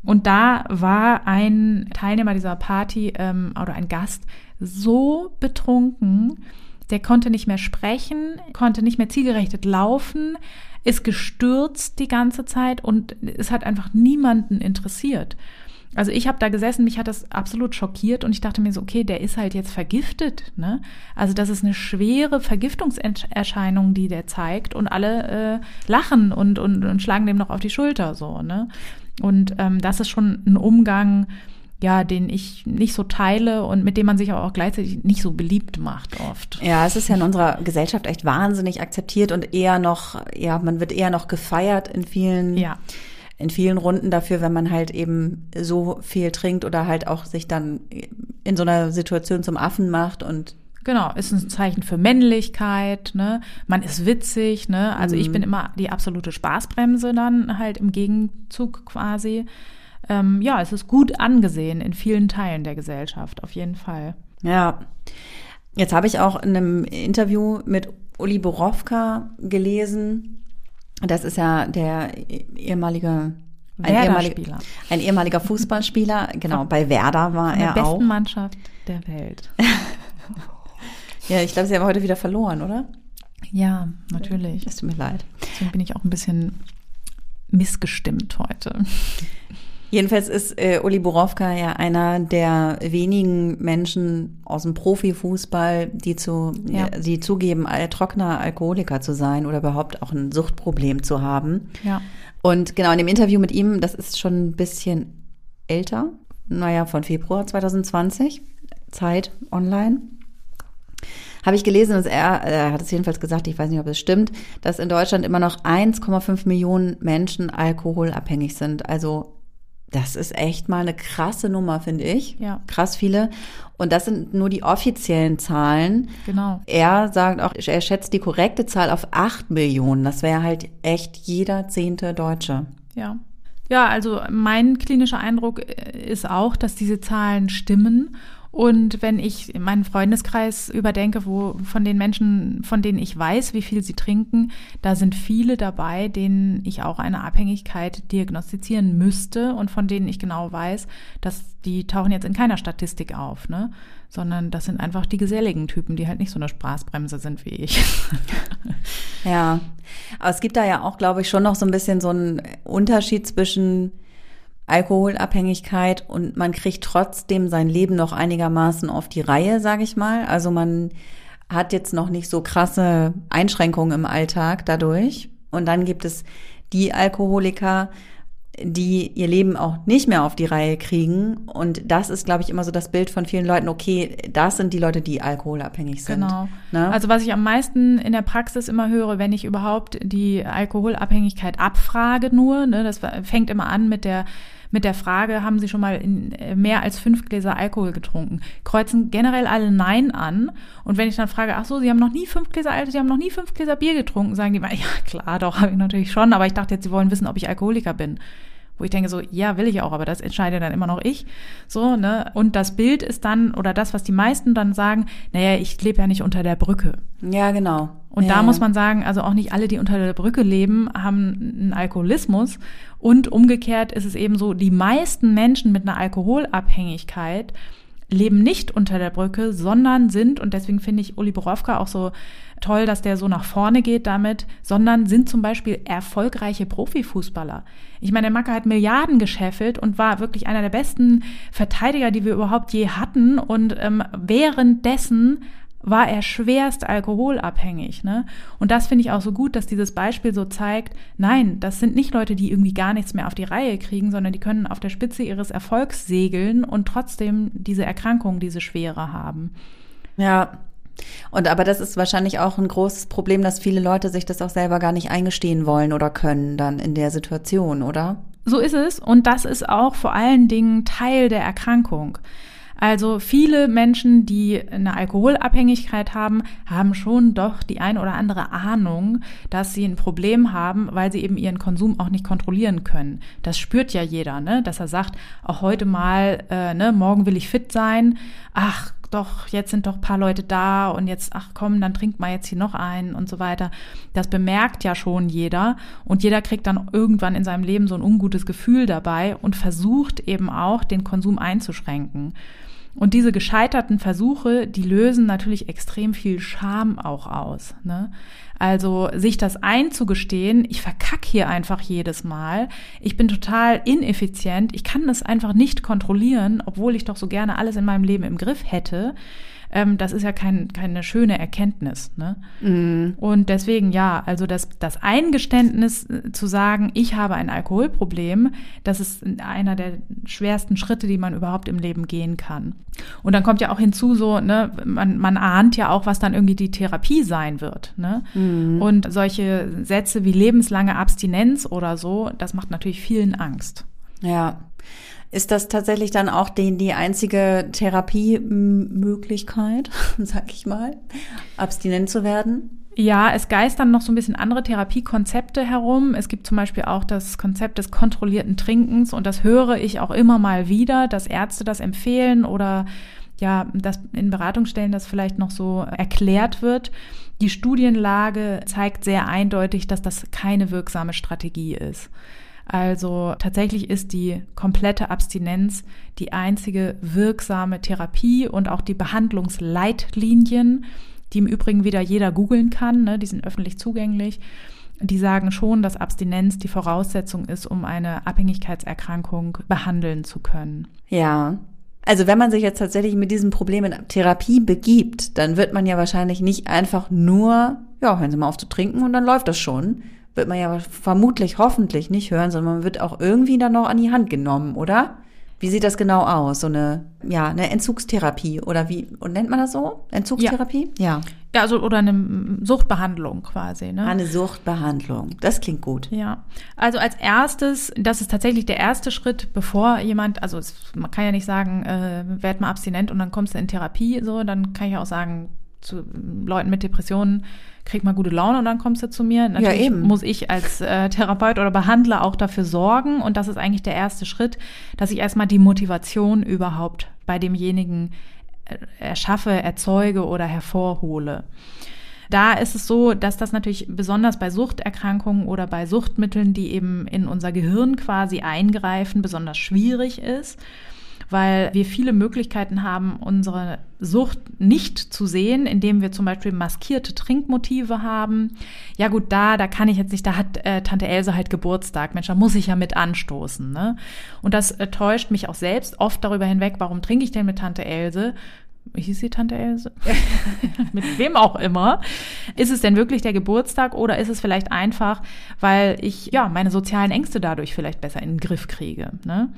und da war ein Teilnehmer dieser Party ähm, oder ein Gast so betrunken, der konnte nicht mehr sprechen, konnte nicht mehr zielgerichtet laufen, ist gestürzt die ganze Zeit und es hat einfach niemanden interessiert. Also ich habe da gesessen, mich hat das absolut schockiert und ich dachte mir so, okay, der ist halt jetzt vergiftet. Ne? Also das ist eine schwere Vergiftungserscheinung, die der zeigt und alle äh, lachen und, und, und schlagen dem noch auf die Schulter so. Ne? Und ähm, das ist schon ein Umgang, ja, den ich nicht so teile und mit dem man sich aber auch gleichzeitig nicht so beliebt macht oft. Ja, es ist ja in unserer Gesellschaft echt wahnsinnig akzeptiert und eher noch, ja, man wird eher noch gefeiert in vielen ja in vielen Runden dafür, wenn man halt eben so viel trinkt oder halt auch sich dann in so einer Situation zum Affen macht und Genau, ist ein Zeichen für Männlichkeit, ne? Man ist witzig, ne? Also mhm. ich bin immer die absolute Spaßbremse dann halt im Gegenzug quasi. Ähm, ja, es ist gut angesehen in vielen Teilen der Gesellschaft, auf jeden Fall. Ja. Jetzt habe ich auch in einem Interview mit Uli Borowka gelesen, das ist ja der ehemalige ein ehemaliger, ein ehemaliger Fußballspieler, genau, bei Werder war er der besten auch. Mannschaft der Welt. ja, ich glaube, sie haben heute wieder verloren, oder? Ja, natürlich. Es tut mir leid. Deswegen bin ich auch ein bisschen missgestimmt heute. Jedenfalls ist äh, Uli Borowka ja einer der wenigen Menschen aus dem Profifußball, die zu, ja. äh, die zugeben, äh, trockener Alkoholiker zu sein oder überhaupt auch ein Suchtproblem zu haben. Ja. Und genau in dem Interview mit ihm, das ist schon ein bisschen älter, naja, von Februar 2020, Zeit online habe ich gelesen, dass er, er hat es jedenfalls gesagt, ich weiß nicht, ob es stimmt, dass in Deutschland immer noch 1,5 Millionen Menschen alkoholabhängig sind. Also das ist echt mal eine krasse Nummer, finde ich. Ja. Krass viele. Und das sind nur die offiziellen Zahlen. Genau. Er sagt auch, er schätzt die korrekte Zahl auf acht Millionen. Das wäre halt echt jeder zehnte Deutsche. Ja. Ja, also mein klinischer Eindruck ist auch, dass diese Zahlen stimmen und wenn ich meinen Freundeskreis überdenke, wo von den Menschen, von denen ich weiß, wie viel sie trinken, da sind viele dabei, denen ich auch eine Abhängigkeit diagnostizieren müsste und von denen ich genau weiß, dass die tauchen jetzt in keiner Statistik auf, ne? Sondern das sind einfach die geselligen Typen, die halt nicht so eine Spaßbremse sind wie ich. ja. Aber es gibt da ja auch, glaube ich, schon noch so ein bisschen so einen Unterschied zwischen Alkoholabhängigkeit und man kriegt trotzdem sein Leben noch einigermaßen auf die Reihe, sage ich mal. Also man hat jetzt noch nicht so krasse Einschränkungen im Alltag dadurch. Und dann gibt es die Alkoholiker, die ihr Leben auch nicht mehr auf die Reihe kriegen. Und das ist, glaube ich, immer so das Bild von vielen Leuten, okay, das sind die Leute, die alkoholabhängig sind. Genau. Ne? Also was ich am meisten in der Praxis immer höre, wenn ich überhaupt die Alkoholabhängigkeit abfrage nur, ne, das fängt immer an mit der mit der Frage, haben Sie schon mal äh, mehr als fünf Gläser Alkohol getrunken? Kreuzen generell alle Nein an. Und wenn ich dann frage, ach so, Sie haben noch nie fünf Gläser Alkohol, Sie haben noch nie fünf Gläser Bier getrunken, sagen die mal, ja klar, doch, habe ich natürlich schon, aber ich dachte jetzt, Sie wollen wissen, ob ich Alkoholiker bin wo ich denke so, ja, will ich auch, aber das entscheide dann immer noch ich. So, ne? Und das Bild ist dann, oder das, was die meisten dann sagen, naja, ich lebe ja nicht unter der Brücke. Ja, genau. Und ja, da muss man sagen, also auch nicht alle, die unter der Brücke leben, haben einen Alkoholismus. Und umgekehrt ist es eben so, die meisten Menschen mit einer Alkoholabhängigkeit leben nicht unter der Brücke, sondern sind, und deswegen finde ich Uli Borowka auch so toll, dass der so nach vorne geht damit, sondern sind zum Beispiel erfolgreiche Profifußballer. Ich meine, der Macke hat Milliarden gescheffelt und war wirklich einer der besten Verteidiger, die wir überhaupt je hatten. Und ähm, währenddessen war er schwerst alkoholabhängig. Ne? Und das finde ich auch so gut, dass dieses Beispiel so zeigt, nein, das sind nicht Leute, die irgendwie gar nichts mehr auf die Reihe kriegen, sondern die können auf der Spitze ihres Erfolgs segeln und trotzdem diese Erkrankung, diese Schwere haben. Ja. Und aber das ist wahrscheinlich auch ein großes Problem, dass viele Leute sich das auch selber gar nicht eingestehen wollen oder können dann in der Situation, oder? So ist es. Und das ist auch vor allen Dingen Teil der Erkrankung. Also viele Menschen, die eine Alkoholabhängigkeit haben, haben schon doch die ein oder andere Ahnung, dass sie ein Problem haben, weil sie eben ihren Konsum auch nicht kontrollieren können. Das spürt ja jeder, ne? dass er sagt, auch heute mal, äh, ne, morgen will ich fit sein. Ach, doch, jetzt sind doch paar Leute da und jetzt, ach komm, dann trinkt mal jetzt hier noch einen und so weiter. Das bemerkt ja schon jeder und jeder kriegt dann irgendwann in seinem Leben so ein ungutes Gefühl dabei und versucht eben auch, den Konsum einzuschränken. Und diese gescheiterten Versuche, die lösen natürlich extrem viel Scham auch aus. Ne? Also sich das einzugestehen, ich verkack hier einfach jedes Mal, ich bin total ineffizient, ich kann das einfach nicht kontrollieren, obwohl ich doch so gerne alles in meinem Leben im Griff hätte ähm, das ist ja kein, keine schöne Erkenntnis. Ne? Mm. Und deswegen ja, also das, das Eingeständnis äh, zu sagen, ich habe ein Alkoholproblem, das ist einer der schwersten Schritte, die man überhaupt im Leben gehen kann. Und dann kommt ja auch hinzu, so, ne, man, man ahnt ja auch, was dann irgendwie die Therapie sein wird. Ne? Mm. Und solche Sätze wie lebenslange Abstinenz oder so, das macht natürlich vielen Angst. Ja. Ist das tatsächlich dann auch die, die einzige Therapiemöglichkeit, sag ich mal, abstinent zu werden? Ja, es geistern noch so ein bisschen andere Therapiekonzepte herum. Es gibt zum Beispiel auch das Konzept des kontrollierten Trinkens und das höre ich auch immer mal wieder, dass Ärzte das empfehlen oder ja, dass in Beratungsstellen das vielleicht noch so erklärt wird. Die Studienlage zeigt sehr eindeutig, dass das keine wirksame Strategie ist. Also tatsächlich ist die komplette Abstinenz die einzige wirksame Therapie und auch die Behandlungsleitlinien, die im Übrigen wieder jeder googeln kann, ne, die sind öffentlich zugänglich. Die sagen schon, dass Abstinenz die Voraussetzung ist, um eine Abhängigkeitserkrankung behandeln zu können. Ja, also wenn man sich jetzt tatsächlich mit diesem Problem in Therapie begibt, dann wird man ja wahrscheinlich nicht einfach nur, ja, hören Sie mal auf zu trinken und dann läuft das schon, wird man ja vermutlich, hoffentlich nicht hören, sondern man wird auch irgendwie dann noch an die Hand genommen, oder? Wie sieht das genau aus? So eine, ja, eine Entzugstherapie oder wie, und nennt man das so? Entzugstherapie? Ja. Ja, also, oder eine Suchtbehandlung quasi, ne? Eine Suchtbehandlung. Das klingt gut. Ja. Also als erstes, das ist tatsächlich der erste Schritt, bevor jemand, also es, man kann ja nicht sagen, äh, werd mal abstinent und dann kommst du in Therapie, so, dann kann ich auch sagen, zu Leuten mit Depressionen, krieg mal gute Laune und dann kommst du zu mir. Natürlich ja, eben. muss ich als äh, Therapeut oder Behandler auch dafür sorgen. Und das ist eigentlich der erste Schritt, dass ich erstmal die Motivation überhaupt bei demjenigen äh, erschaffe, erzeuge oder hervorhole. Da ist es so, dass das natürlich besonders bei Suchterkrankungen oder bei Suchtmitteln, die eben in unser Gehirn quasi eingreifen, besonders schwierig ist weil wir viele Möglichkeiten haben, unsere Sucht nicht zu sehen, indem wir zum Beispiel maskierte Trinkmotive haben. Ja gut, da, da kann ich jetzt nicht, da hat äh, Tante Else halt Geburtstag, Mensch, da muss ich ja mit anstoßen. Ne? Und das äh, täuscht mich auch selbst oft darüber hinweg, warum trinke ich denn mit Tante Else? hieß sie Tante Else? Mit wem auch immer. Ist es denn wirklich der Geburtstag oder ist es vielleicht einfach, weil ich ja meine sozialen Ängste dadurch vielleicht besser in den Griff kriege? Ne?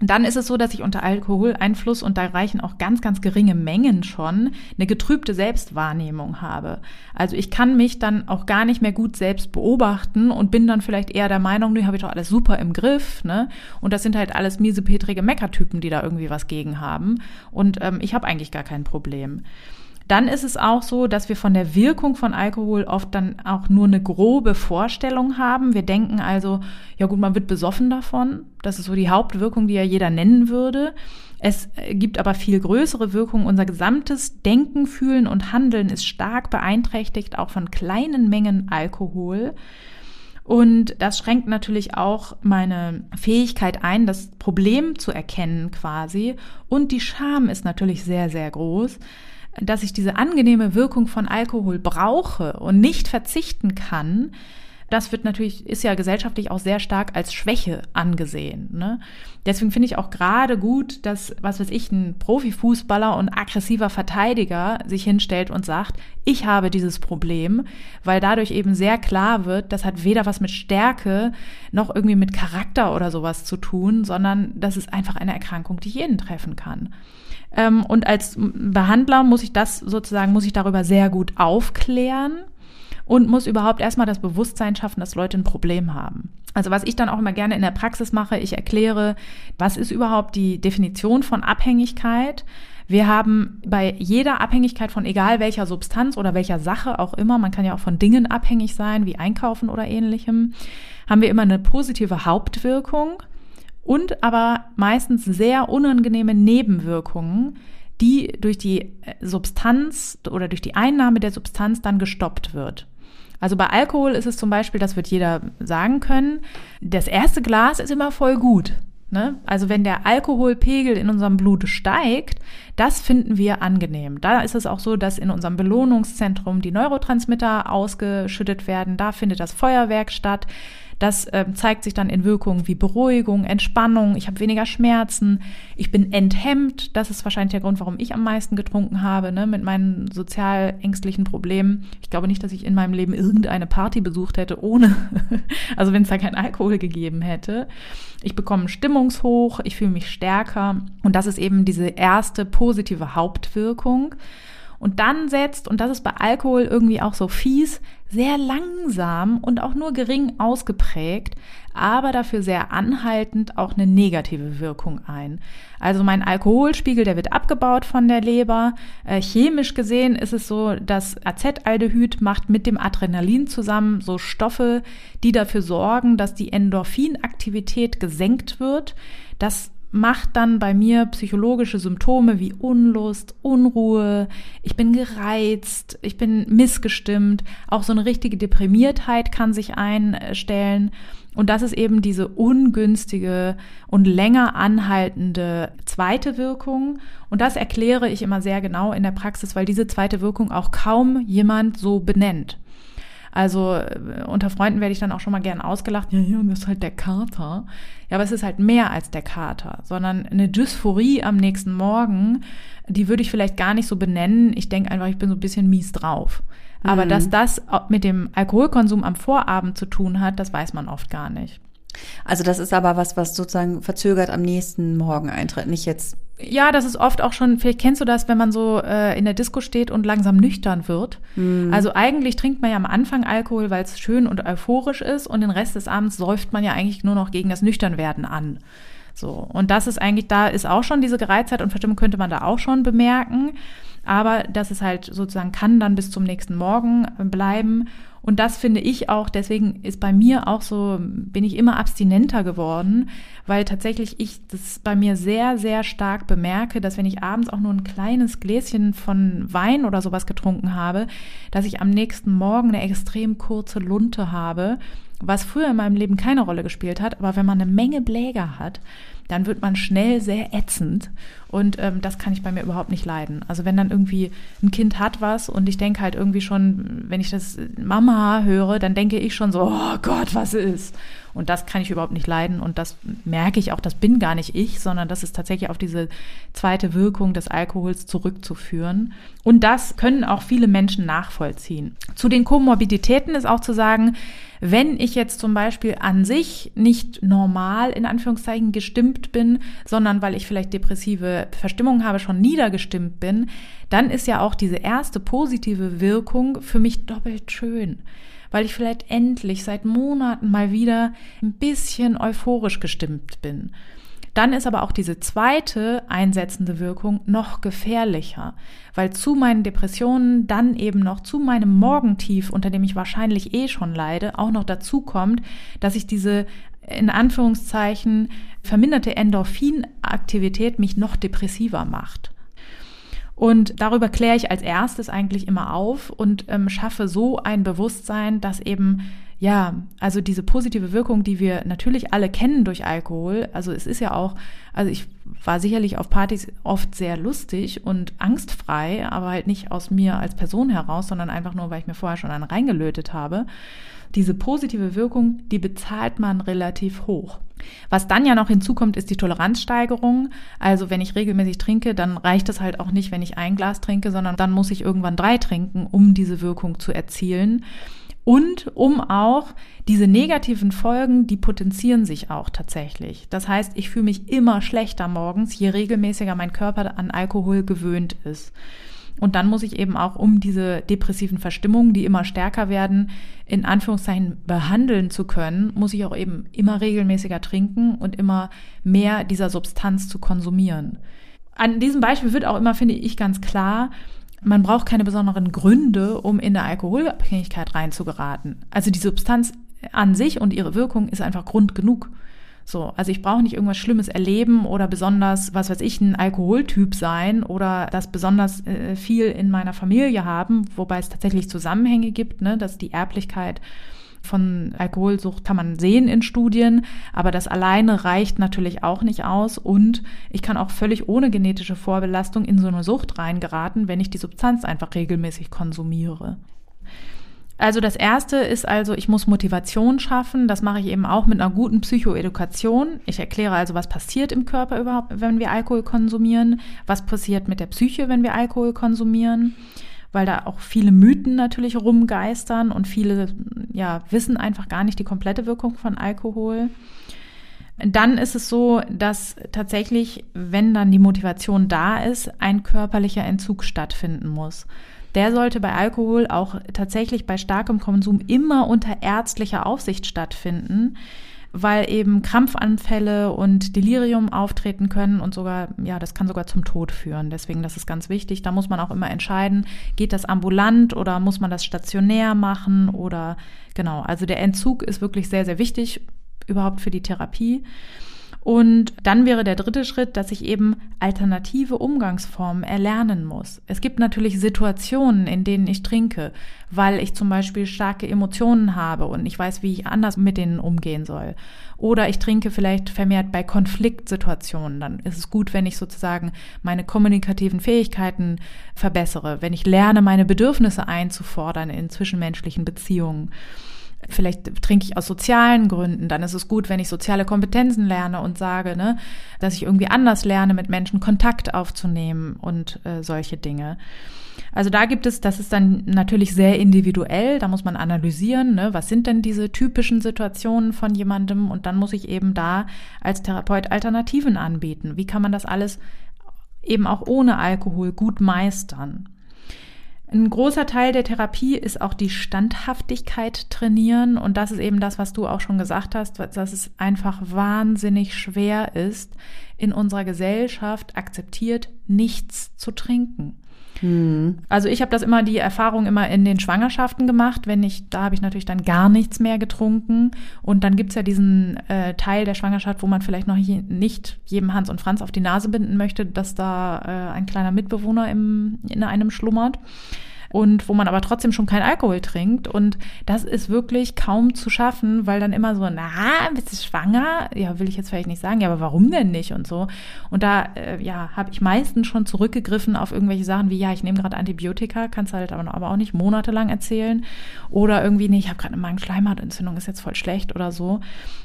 Dann ist es so, dass ich unter Alkoholeinfluss und da reichen auch ganz, ganz geringe Mengen schon eine getrübte Selbstwahrnehmung habe. Also ich kann mich dann auch gar nicht mehr gut selbst beobachten und bin dann vielleicht eher der Meinung, nee, habe ich doch alles super im Griff, ne? Und das sind halt alles miesepetrige Meckertypen, die da irgendwie was gegen haben. Und ähm, ich habe eigentlich gar kein Problem. Dann ist es auch so, dass wir von der Wirkung von Alkohol oft dann auch nur eine grobe Vorstellung haben. Wir denken also, ja gut, man wird besoffen davon. Das ist so die Hauptwirkung, die ja jeder nennen würde. Es gibt aber viel größere Wirkungen. Unser gesamtes Denken, Fühlen und Handeln ist stark beeinträchtigt, auch von kleinen Mengen Alkohol. Und das schränkt natürlich auch meine Fähigkeit ein, das Problem zu erkennen quasi. Und die Scham ist natürlich sehr, sehr groß dass ich diese angenehme Wirkung von Alkohol brauche und nicht verzichten kann, das wird natürlich, ist ja gesellschaftlich auch sehr stark als Schwäche angesehen. Ne? Deswegen finde ich auch gerade gut, dass, was weiß ich, ein Profifußballer und aggressiver Verteidiger sich hinstellt und sagt, ich habe dieses Problem, weil dadurch eben sehr klar wird, das hat weder was mit Stärke noch irgendwie mit Charakter oder sowas zu tun, sondern das ist einfach eine Erkrankung, die jeden treffen kann. Ähm, und als Behandler muss ich das sozusagen, muss ich darüber sehr gut aufklären und muss überhaupt erstmal das Bewusstsein schaffen, dass Leute ein Problem haben. Also was ich dann auch immer gerne in der Praxis mache, ich erkläre, was ist überhaupt die Definition von Abhängigkeit? Wir haben bei jeder Abhängigkeit von egal welcher Substanz oder welcher Sache auch immer, man kann ja auch von Dingen abhängig sein, wie Einkaufen oder ähnlichem, haben wir immer eine positive Hauptwirkung und aber meistens sehr unangenehme Nebenwirkungen, die durch die äh, Substanz oder durch die Einnahme der Substanz dann gestoppt wird. Also bei Alkohol ist es zum Beispiel, das wird jeder sagen können, das erste Glas ist immer voll gut. Ne? Also wenn der Alkoholpegel in unserem Blut steigt, das finden wir angenehm. Da ist es auch so, dass in unserem Belohnungszentrum die Neurotransmitter ausgeschüttet werden. Da findet das Feuerwerk statt. Das äh, zeigt sich dann in Wirkungen wie Beruhigung, Entspannung, ich habe weniger Schmerzen, ich bin enthemmt. Das ist wahrscheinlich der Grund, warum ich am meisten getrunken habe, ne, mit meinen sozial ängstlichen Problemen. Ich glaube nicht, dass ich in meinem Leben irgendeine Party besucht hätte, ohne, also wenn es da kein Alkohol gegeben hätte. Ich bekomme Stimmungshoch, ich fühle mich stärker und das ist eben diese erste positive Hauptwirkung. Und dann setzt, und das ist bei Alkohol irgendwie auch so fies, sehr langsam und auch nur gering ausgeprägt, aber dafür sehr anhaltend auch eine negative Wirkung ein. Also mein Alkoholspiegel, der wird abgebaut von der Leber. Äh, chemisch gesehen ist es so, dass Acetaldehyd macht mit dem Adrenalin zusammen so Stoffe, die dafür sorgen, dass die Endorphinaktivität gesenkt wird. Das macht dann bei mir psychologische Symptome wie Unlust, Unruhe, ich bin gereizt, ich bin missgestimmt, auch so eine richtige Deprimiertheit kann sich einstellen. Und das ist eben diese ungünstige und länger anhaltende zweite Wirkung. Und das erkläre ich immer sehr genau in der Praxis, weil diese zweite Wirkung auch kaum jemand so benennt. Also äh, unter Freunden werde ich dann auch schon mal gern ausgelacht. Ja, ja, das ist halt der Kater. Ja, aber es ist halt mehr als der Kater, sondern eine Dysphorie am nächsten Morgen, die würde ich vielleicht gar nicht so benennen. Ich denke einfach, ich bin so ein bisschen mies drauf. Aber mhm. dass das mit dem Alkoholkonsum am Vorabend zu tun hat, das weiß man oft gar nicht. Also das ist aber was, was sozusagen verzögert am nächsten Morgen eintritt, nicht jetzt. Ja, das ist oft auch schon, vielleicht kennst du das, wenn man so äh, in der Disco steht und langsam nüchtern wird. Mm. Also eigentlich trinkt man ja am Anfang Alkohol, weil es schön und euphorisch ist und den Rest des Abends säuft man ja eigentlich nur noch gegen das Nüchternwerden an. So. Und das ist eigentlich, da ist auch schon diese Gereiztheit und Verstimmung könnte man da auch schon bemerken. Aber das ist halt sozusagen, kann dann bis zum nächsten Morgen bleiben. Und das finde ich auch, deswegen ist bei mir auch so, bin ich immer abstinenter geworden, weil tatsächlich ich das bei mir sehr, sehr stark bemerke, dass wenn ich abends auch nur ein kleines Gläschen von Wein oder sowas getrunken habe, dass ich am nächsten Morgen eine extrem kurze Lunte habe, was früher in meinem Leben keine Rolle gespielt hat. Aber wenn man eine Menge Bläger hat, dann wird man schnell sehr ätzend. Und ähm, das kann ich bei mir überhaupt nicht leiden. Also wenn dann irgendwie ein Kind hat was und ich denke halt irgendwie schon, wenn ich das Mama höre, dann denke ich schon so, oh Gott, was ist? Und das kann ich überhaupt nicht leiden. Und das merke ich auch, das bin gar nicht ich, sondern das ist tatsächlich auf diese zweite Wirkung des Alkohols zurückzuführen. Und das können auch viele Menschen nachvollziehen. Zu den Komorbiditäten ist auch zu sagen, wenn ich jetzt zum Beispiel an sich nicht normal in Anführungszeichen gestimmt bin, sondern weil ich vielleicht depressive Verstimmungen habe, schon niedergestimmt bin, dann ist ja auch diese erste positive Wirkung für mich doppelt schön weil ich vielleicht endlich seit Monaten mal wieder ein bisschen euphorisch gestimmt bin. Dann ist aber auch diese zweite einsetzende Wirkung noch gefährlicher, weil zu meinen Depressionen dann eben noch zu meinem Morgentief, unter dem ich wahrscheinlich eh schon leide, auch noch dazu kommt, dass ich diese in Anführungszeichen verminderte Endorphinaktivität mich noch depressiver macht. Und darüber kläre ich als erstes eigentlich immer auf und ähm, schaffe so ein Bewusstsein, dass eben ja, also diese positive Wirkung, die wir natürlich alle kennen durch Alkohol, also es ist ja auch, also ich war sicherlich auf Partys oft sehr lustig und angstfrei, aber halt nicht aus mir als Person heraus, sondern einfach nur, weil ich mir vorher schon einen reingelötet habe. Diese positive Wirkung, die bezahlt man relativ hoch. Was dann ja noch hinzukommt, ist die Toleranzsteigerung. Also wenn ich regelmäßig trinke, dann reicht es halt auch nicht, wenn ich ein Glas trinke, sondern dann muss ich irgendwann drei trinken, um diese Wirkung zu erzielen. Und um auch diese negativen Folgen, die potenzieren sich auch tatsächlich. Das heißt, ich fühle mich immer schlechter morgens, je regelmäßiger mein Körper an Alkohol gewöhnt ist. Und dann muss ich eben auch, um diese depressiven Verstimmungen, die immer stärker werden, in Anführungszeichen behandeln zu können, muss ich auch eben immer regelmäßiger trinken und immer mehr dieser Substanz zu konsumieren. An diesem Beispiel wird auch immer, finde ich, ganz klar, man braucht keine besonderen Gründe, um in eine Alkoholabhängigkeit reinzugeraten. Also die Substanz an sich und ihre Wirkung ist einfach Grund genug. So, also ich brauche nicht irgendwas Schlimmes erleben oder besonders, was weiß ich, ein Alkoholtyp sein oder das besonders äh, viel in meiner Familie haben, wobei es tatsächlich Zusammenhänge gibt, ne, dass die Erblichkeit von Alkoholsucht kann man sehen in Studien, aber das alleine reicht natürlich auch nicht aus und ich kann auch völlig ohne genetische Vorbelastung in so eine Sucht reingeraten, wenn ich die Substanz einfach regelmäßig konsumiere. Also das erste ist also, ich muss Motivation schaffen. Das mache ich eben auch mit einer guten Psychoedukation. Ich erkläre also, was passiert im Körper überhaupt, wenn wir Alkohol konsumieren, was passiert mit der Psyche, wenn wir Alkohol konsumieren, weil da auch viele Mythen natürlich rumgeistern und viele ja wissen einfach gar nicht die komplette Wirkung von Alkohol. Dann ist es so, dass tatsächlich, wenn dann die Motivation da ist, ein körperlicher Entzug stattfinden muss der sollte bei Alkohol auch tatsächlich bei starkem Konsum immer unter ärztlicher Aufsicht stattfinden, weil eben Krampfanfälle und Delirium auftreten können und sogar, ja, das kann sogar zum Tod führen. Deswegen, das ist ganz wichtig. Da muss man auch immer entscheiden, geht das ambulant oder muss man das stationär machen oder genau. Also der Entzug ist wirklich sehr, sehr wichtig überhaupt für die Therapie. Und dann wäre der dritte Schritt, dass ich eben alternative Umgangsformen erlernen muss. Es gibt natürlich Situationen, in denen ich trinke, weil ich zum Beispiel starke Emotionen habe und ich weiß, wie ich anders mit denen umgehen soll. Oder ich trinke vielleicht vermehrt bei Konfliktsituationen. Dann ist es gut, wenn ich sozusagen meine kommunikativen Fähigkeiten verbessere, wenn ich lerne, meine Bedürfnisse einzufordern in zwischenmenschlichen Beziehungen. Vielleicht trinke ich aus sozialen Gründen. Dann ist es gut, wenn ich soziale Kompetenzen lerne und sage, ne, dass ich irgendwie anders lerne, mit Menschen Kontakt aufzunehmen und äh, solche Dinge. Also da gibt es, das ist dann natürlich sehr individuell, da muss man analysieren, ne, was sind denn diese typischen Situationen von jemandem und dann muss ich eben da als Therapeut Alternativen anbieten. Wie kann man das alles eben auch ohne Alkohol gut meistern? Ein großer Teil der Therapie ist auch die Standhaftigkeit trainieren. Und das ist eben das, was du auch schon gesagt hast, dass es einfach wahnsinnig schwer ist, in unserer Gesellschaft akzeptiert, nichts zu trinken. Hm. Also ich habe das immer die Erfahrung immer in den Schwangerschaften gemacht, wenn ich, da habe ich natürlich dann gar nichts mehr getrunken. Und dann gibt's ja diesen äh, Teil der Schwangerschaft, wo man vielleicht noch nicht jedem Hans und Franz auf die Nase binden möchte, dass da äh, ein kleiner Mitbewohner im, in einem schlummert. Und wo man aber trotzdem schon kein Alkohol trinkt. Und das ist wirklich kaum zu schaffen, weil dann immer so, na, bist du schwanger? Ja, will ich jetzt vielleicht nicht sagen, ja, aber warum denn nicht und so. Und da, äh, ja, habe ich meistens schon zurückgegriffen auf irgendwelche Sachen wie, ja, ich nehme gerade Antibiotika, kannst halt aber, aber auch nicht monatelang erzählen. Oder irgendwie, nee, ich habe gerade eine Magenschleimhautentzündung, ist jetzt voll schlecht oder so.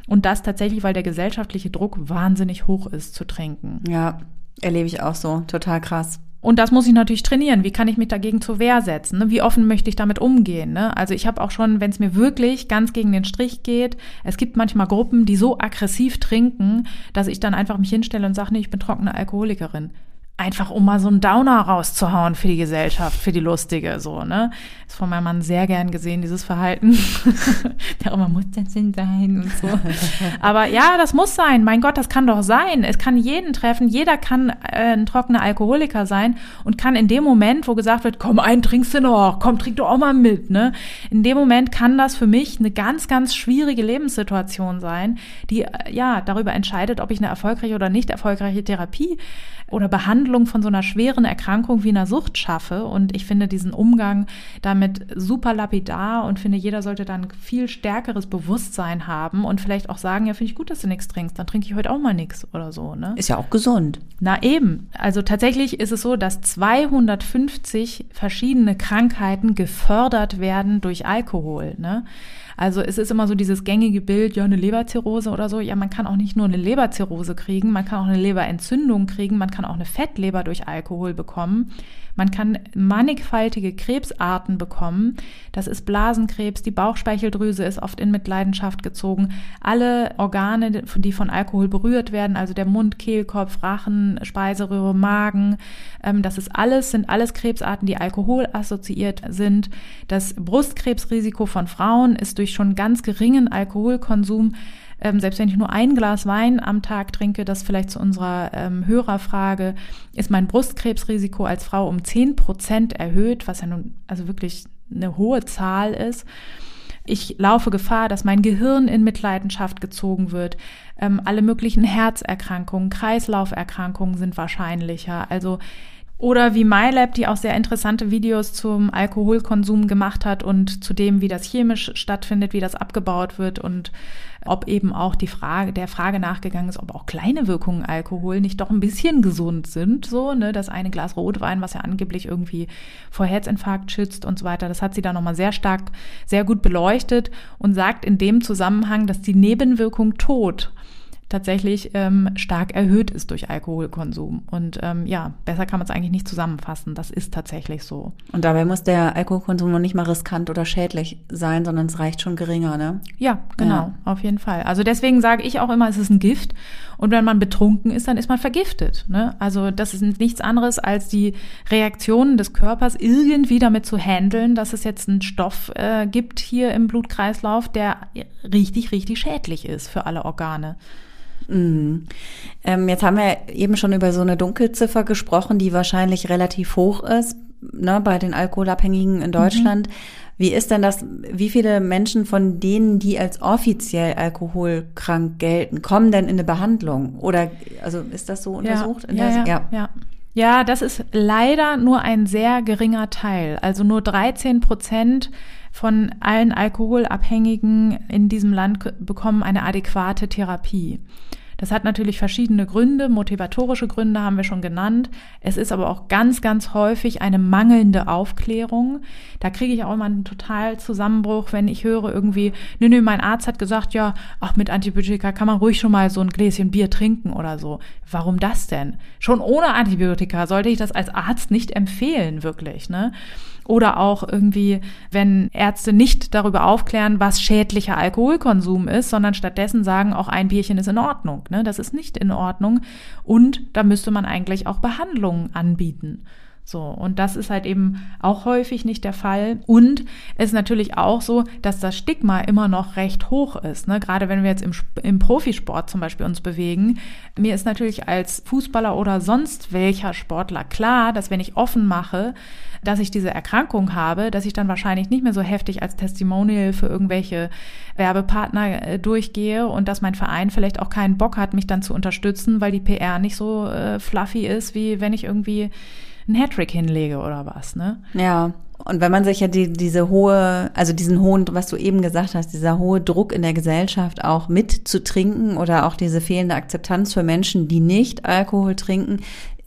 Und das tatsächlich, weil der gesellschaftliche Druck wahnsinnig hoch ist zu trinken. Ja, erlebe ich auch so. Total krass. Und das muss ich natürlich trainieren. Wie kann ich mich dagegen zur Wehr setzen? Ne? Wie offen möchte ich damit umgehen? Ne? Also ich habe auch schon, wenn es mir wirklich ganz gegen den Strich geht, es gibt manchmal Gruppen, die so aggressiv trinken, dass ich dann einfach mich hinstelle und sage, nee, ich bin trockene Alkoholikerin einfach um mal so einen Downer rauszuhauen für die Gesellschaft, für die Lustige, so, ne? Ist von meinem Mann sehr gern gesehen, dieses Verhalten. Der immer muss das denn sein und so. Aber ja, das muss sein. Mein Gott, das kann doch sein. Es kann jeden treffen. Jeder kann äh, ein trockener Alkoholiker sein und kann in dem Moment, wo gesagt wird, komm, einen trinkst du noch, komm, trink doch auch mal mit, ne? In dem Moment kann das für mich eine ganz, ganz schwierige Lebenssituation sein, die, äh, ja, darüber entscheidet, ob ich eine erfolgreiche oder nicht erfolgreiche Therapie oder Behandlung von so einer schweren Erkrankung wie einer Sucht schaffe. Und ich finde diesen Umgang damit super lapidar und finde, jeder sollte dann viel stärkeres Bewusstsein haben und vielleicht auch sagen, ja, finde ich gut, dass du nichts trinkst, dann trinke ich heute auch mal nichts oder so. Ne? Ist ja auch gesund. Na eben. Also tatsächlich ist es so, dass 250 verschiedene Krankheiten gefördert werden durch Alkohol. Ne? Also es ist immer so dieses gängige Bild, ja, eine Leberzirrhose oder so. Ja, man kann auch nicht nur eine Leberzirrhose kriegen, man kann auch eine Leberentzündung kriegen, man kann auch eine Fettleber durch Alkohol bekommen. Man kann mannigfaltige Krebsarten bekommen. Das ist Blasenkrebs, die Bauchspeicheldrüse ist oft in Mitleidenschaft gezogen. Alle Organe, die von Alkohol berührt werden, also der Mund, Kehlkopf, Rachen, Speiseröhre, Magen, ähm, das ist alles, sind alles Krebsarten, die Alkohol assoziiert sind. Das Brustkrebsrisiko von Frauen ist durch schon ganz geringen Alkoholkonsum ähm, selbst wenn ich nur ein Glas Wein am Tag trinke, das vielleicht zu unserer ähm, Hörerfrage, ist mein Brustkrebsrisiko als Frau um zehn Prozent erhöht, was ja nun also wirklich eine hohe Zahl ist. Ich laufe Gefahr, dass mein Gehirn in Mitleidenschaft gezogen wird. Ähm, alle möglichen Herzerkrankungen, Kreislauferkrankungen sind wahrscheinlicher. Also oder wie MyLab, die auch sehr interessante Videos zum Alkoholkonsum gemacht hat und zu dem, wie das chemisch stattfindet, wie das abgebaut wird und ob eben auch die Frage, der Frage nachgegangen ist, ob auch kleine Wirkungen Alkohol nicht doch ein bisschen gesund sind, so, ne, das eine Glas Rotwein, was ja angeblich irgendwie vor Herzinfarkt schützt und so weiter. Das hat sie da nochmal sehr stark, sehr gut beleuchtet und sagt in dem Zusammenhang, dass die Nebenwirkung Tod tatsächlich ähm, stark erhöht ist durch Alkoholkonsum. Und ähm, ja, besser kann man es eigentlich nicht zusammenfassen. Das ist tatsächlich so. Und dabei muss der Alkoholkonsum noch nicht mal riskant oder schädlich sein, sondern es reicht schon geringer, ne? Ja, genau, ja. auf jeden Fall. Also deswegen sage ich auch immer, es ist ein Gift. Und wenn man betrunken ist, dann ist man vergiftet. Ne? Also das ist nichts anderes als die Reaktionen des Körpers irgendwie damit zu handeln, dass es jetzt einen Stoff äh, gibt hier im Blutkreislauf, der richtig, richtig schädlich ist für alle Organe. Mhm. Ähm, jetzt haben wir eben schon über so eine Dunkelziffer gesprochen, die wahrscheinlich relativ hoch ist ne, bei den Alkoholabhängigen in Deutschland. Mhm. Wie ist denn das, wie viele Menschen von denen, die als offiziell alkoholkrank gelten, kommen denn in eine Behandlung? Oder also ist das so untersucht? Ja, ja, ja, ja. ja, das ist leider nur ein sehr geringer Teil. Also nur 13 Prozent von allen Alkoholabhängigen in diesem Land bekommen eine adäquate Therapie. Das hat natürlich verschiedene Gründe, motivatorische Gründe haben wir schon genannt. Es ist aber auch ganz, ganz häufig eine mangelnde Aufklärung. Da kriege ich auch immer einen total Zusammenbruch, wenn ich höre irgendwie, nö, nö, mein Arzt hat gesagt, ja, ach, mit Antibiotika kann man ruhig schon mal so ein Gläschen Bier trinken oder so. Warum das denn? Schon ohne Antibiotika sollte ich das als Arzt nicht empfehlen, wirklich, ne? Oder auch irgendwie, wenn Ärzte nicht darüber aufklären, was schädlicher Alkoholkonsum ist, sondern stattdessen sagen, auch ein Bierchen ist in Ordnung. Ne? Das ist nicht in Ordnung. Und da müsste man eigentlich auch Behandlungen anbieten. So, und das ist halt eben auch häufig nicht der Fall. Und es ist natürlich auch so, dass das Stigma immer noch recht hoch ist. Ne? Gerade wenn wir jetzt im, im Profisport zum Beispiel uns bewegen. Mir ist natürlich als Fußballer oder sonst welcher Sportler klar, dass wenn ich offen mache, dass ich diese Erkrankung habe, dass ich dann wahrscheinlich nicht mehr so heftig als Testimonial für irgendwelche Werbepartner äh, durchgehe und dass mein Verein vielleicht auch keinen Bock hat, mich dann zu unterstützen, weil die PR nicht so äh, fluffy ist, wie wenn ich irgendwie einen Hattrick hinlege oder was, ne? Ja. Und wenn man sich ja die, diese hohe, also diesen hohen, was du eben gesagt hast, dieser hohe Druck in der Gesellschaft auch mitzutrinken oder auch diese fehlende Akzeptanz für Menschen, die nicht Alkohol trinken,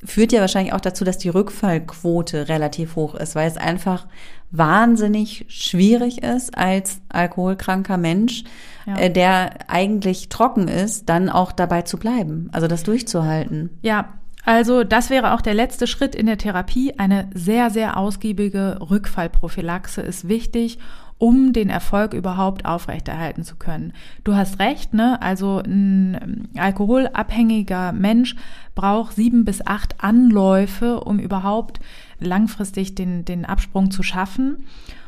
führt ja wahrscheinlich auch dazu, dass die Rückfallquote relativ hoch ist, weil es einfach wahnsinnig schwierig ist als alkoholkranker Mensch, ja. äh, der eigentlich trocken ist, dann auch dabei zu bleiben, also das durchzuhalten. Ja, also das wäre auch der letzte Schritt in der Therapie. Eine sehr, sehr ausgiebige Rückfallprophylaxe ist wichtig um den Erfolg überhaupt aufrechterhalten zu können. Du hast recht, ne? Also ein alkoholabhängiger Mensch braucht sieben bis acht Anläufe, um überhaupt langfristig den, den Absprung zu schaffen.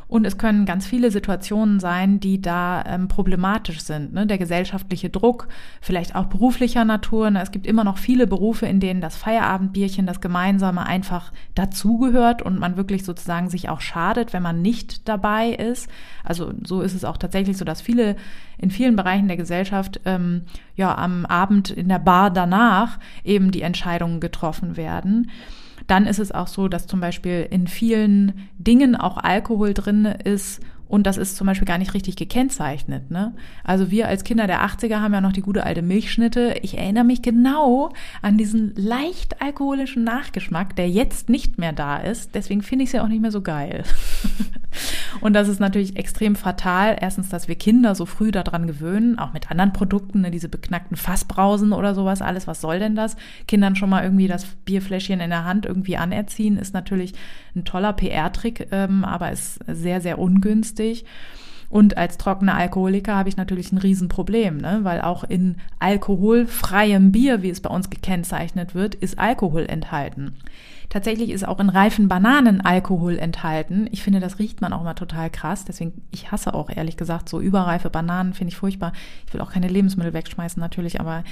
Und es können ganz viele Situationen sein, die da ähm, problematisch sind. Ne? Der gesellschaftliche Druck, vielleicht auch beruflicher Natur. Ne? Es gibt immer noch viele Berufe, in denen das Feierabendbierchen, das Gemeinsame einfach dazugehört und man wirklich sozusagen sich auch schadet, wenn man nicht dabei ist. Also so ist es auch tatsächlich so, dass viele in vielen Bereichen der Gesellschaft ähm, ja am Abend in der Bar danach eben die Entscheidungen getroffen werden dann ist es auch so, dass zum Beispiel in vielen Dingen auch Alkohol drin ist und das ist zum Beispiel gar nicht richtig gekennzeichnet. Ne? Also wir als Kinder der 80er haben ja noch die gute alte Milchschnitte. Ich erinnere mich genau an diesen leicht alkoholischen Nachgeschmack, der jetzt nicht mehr da ist. Deswegen finde ich es ja auch nicht mehr so geil. und das ist natürlich extrem fatal. Erstens, dass wir Kinder so früh daran gewöhnen, auch mit anderen Produkten, ne, diese beknackten Fassbrausen oder sowas, alles. Was soll denn das? Kindern schon mal irgendwie das Bierfläschchen in der Hand irgendwie anerziehen, ist natürlich ein toller PR-Trick, ähm, aber ist sehr, sehr ungünstig. Und als trockener Alkoholiker habe ich natürlich ein Riesenproblem, ne? weil auch in alkoholfreiem Bier, wie es bei uns gekennzeichnet wird, ist Alkohol enthalten. Tatsächlich ist auch in reifen Bananen Alkohol enthalten. Ich finde, das riecht man auch mal total krass. Deswegen, ich hasse auch ehrlich gesagt so überreife Bananen, finde ich furchtbar. Ich will auch keine Lebensmittel wegschmeißen natürlich, aber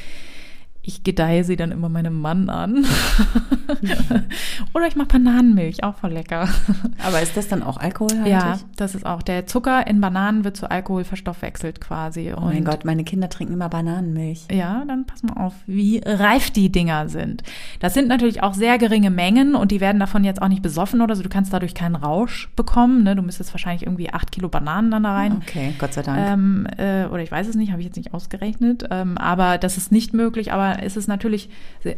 ich gedeihe sie dann immer meinem Mann an. Oder ich mache Bananenmilch, auch voll lecker. Aber ist das dann auch alkoholhaltig? Ja, das ist auch. Der Zucker in Bananen wird zu Alkohol verstoffwechselt quasi. Oh mein Gott, meine Kinder trinken immer Bananenmilch. Ja, dann pass mal auf, wie reif die Dinger sind. Das sind natürlich auch sehr geringe Mengen und die werden davon jetzt auch nicht besoffen oder so. Du kannst dadurch keinen Rausch bekommen. Ne? Du müsstest wahrscheinlich irgendwie acht Kilo Bananen dann da rein. Okay, Gott sei Dank. Ähm, äh, oder ich weiß es nicht, habe ich jetzt nicht ausgerechnet. Ähm, aber das ist nicht möglich. Aber ist es natürlich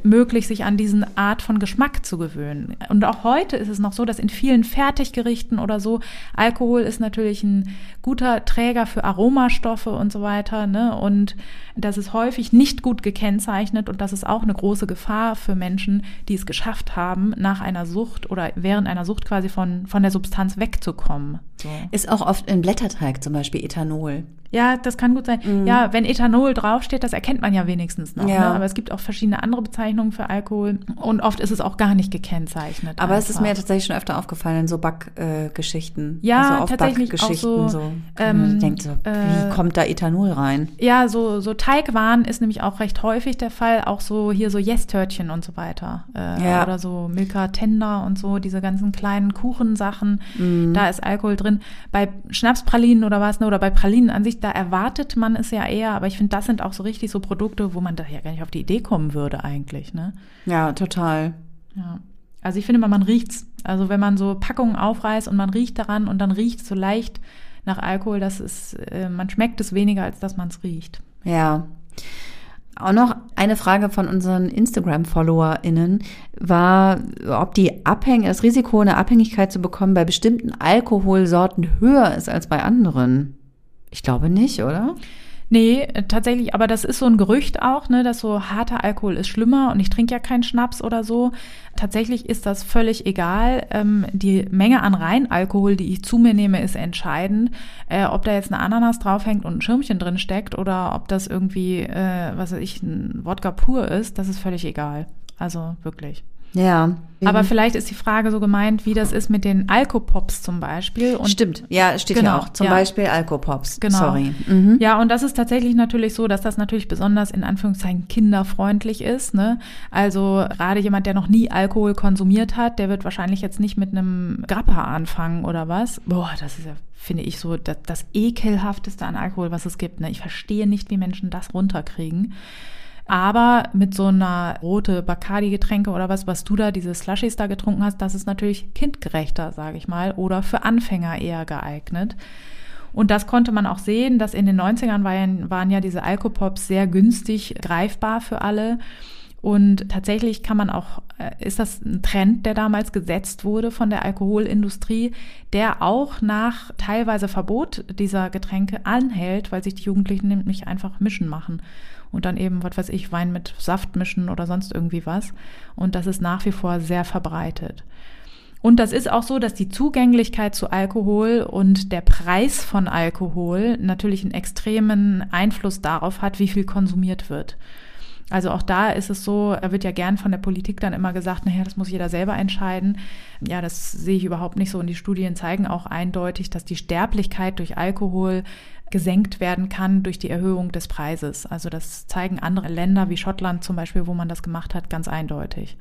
möglich, sich an diesen Art von Geschmack zu gewöhnen. Und auch heute ist es noch so, dass in vielen Fertiggerichten oder so Alkohol ist natürlich ein guter Träger für Aromastoffe und so weiter. Ne? Und das ist häufig nicht gut gekennzeichnet und das ist auch eine große Gefahr für Menschen, die es geschafft haben, nach einer Sucht oder während einer Sucht quasi von, von der Substanz wegzukommen. So. Ist auch oft in Blätterteig zum Beispiel Ethanol. Ja, das kann gut sein. Mhm. Ja, wenn Ethanol draufsteht, das erkennt man ja wenigstens noch. Ja. Ne? Aber es gibt auch verschiedene andere Bezeichnungen für Alkohol und oft ist es auch gar nicht gekennzeichnet. Aber einfach. es ist mir tatsächlich schon öfter aufgefallen in so Backgeschichten. Äh, ja, also tatsächlich auch so. so. Ähm, denkt so, wie äh, kommt da Ethanol rein? Ja, so, so Teigwaren ist nämlich auch recht häufig der Fall. Auch so hier so Yes-Törtchen und so weiter. Äh, ja. Oder so Milka Tender und so, diese ganzen kleinen Kuchensachen. Mhm. Da ist Alkohol drin. Bei Schnapspralinen oder was, ne, oder bei Pralinen an sich, da erwartet man es ja eher, aber ich finde, das sind auch so richtig so Produkte, wo man da ja gar nicht auf die Idee kommen würde eigentlich, ne? Ja, total. Ja. Also ich finde mal, man riecht's. Also wenn man so Packungen aufreißt und man riecht daran und dann riecht es so leicht nach Alkohol, das ist, äh, man schmeckt es weniger, als dass man es riecht. Ja. Auch noch eine Frage von unseren Instagram-FollowerInnen war, ob die Abhäng das Risiko, eine Abhängigkeit zu bekommen, bei bestimmten Alkoholsorten höher ist als bei anderen. Ich glaube nicht, oder? Nee, tatsächlich, aber das ist so ein Gerücht auch, ne, dass so harter Alkohol ist schlimmer und ich trinke ja keinen Schnaps oder so. Tatsächlich ist das völlig egal. Ähm, die Menge an Reinalkohol, die ich zu mir nehme, ist entscheidend. Äh, ob da jetzt eine Ananas draufhängt und ein Schirmchen drin steckt oder ob das irgendwie, äh, was weiß ich, ein Wodka pur ist, das ist völlig egal. Also wirklich. Ja. Aber vielleicht ist die Frage so gemeint, wie das ist mit den Alkopops zum Beispiel. Und Stimmt, ja, steht genau, ja auch. Zum ja. Beispiel Alkopops. Genau. Sorry. Mhm. Ja, und das ist tatsächlich natürlich so, dass das natürlich besonders in Anführungszeichen kinderfreundlich ist. Ne? Also gerade jemand, der noch nie Alkohol konsumiert hat, der wird wahrscheinlich jetzt nicht mit einem Grappa anfangen oder was. Boah, das ist ja finde ich so das, das ekelhafteste an Alkohol, was es gibt. Ne? Ich verstehe nicht, wie Menschen das runterkriegen. Aber mit so einer rote Bacardi-Getränke oder was, was du da, diese Slushies da getrunken hast, das ist natürlich kindgerechter, sage ich mal, oder für Anfänger eher geeignet. Und das konnte man auch sehen, dass in den 90ern waren, waren ja diese Alkopops sehr günstig greifbar für alle. Und tatsächlich kann man auch, äh, ist das ein Trend, der damals gesetzt wurde von der Alkoholindustrie, der auch nach teilweise Verbot dieser Getränke anhält, weil sich die Jugendlichen nämlich einfach mischen machen. Und dann eben, was weiß ich, Wein mit Saft mischen oder sonst irgendwie was. Und das ist nach wie vor sehr verbreitet. Und das ist auch so, dass die Zugänglichkeit zu Alkohol und der Preis von Alkohol natürlich einen extremen Einfluss darauf hat, wie viel konsumiert wird. Also auch da ist es so, da wird ja gern von der Politik dann immer gesagt, naja, das muss jeder selber entscheiden. Ja, das sehe ich überhaupt nicht so. Und die Studien zeigen auch eindeutig, dass die Sterblichkeit durch Alkohol gesenkt werden kann durch die Erhöhung des Preises. Also das zeigen andere Länder wie Schottland zum Beispiel, wo man das gemacht hat, ganz eindeutig.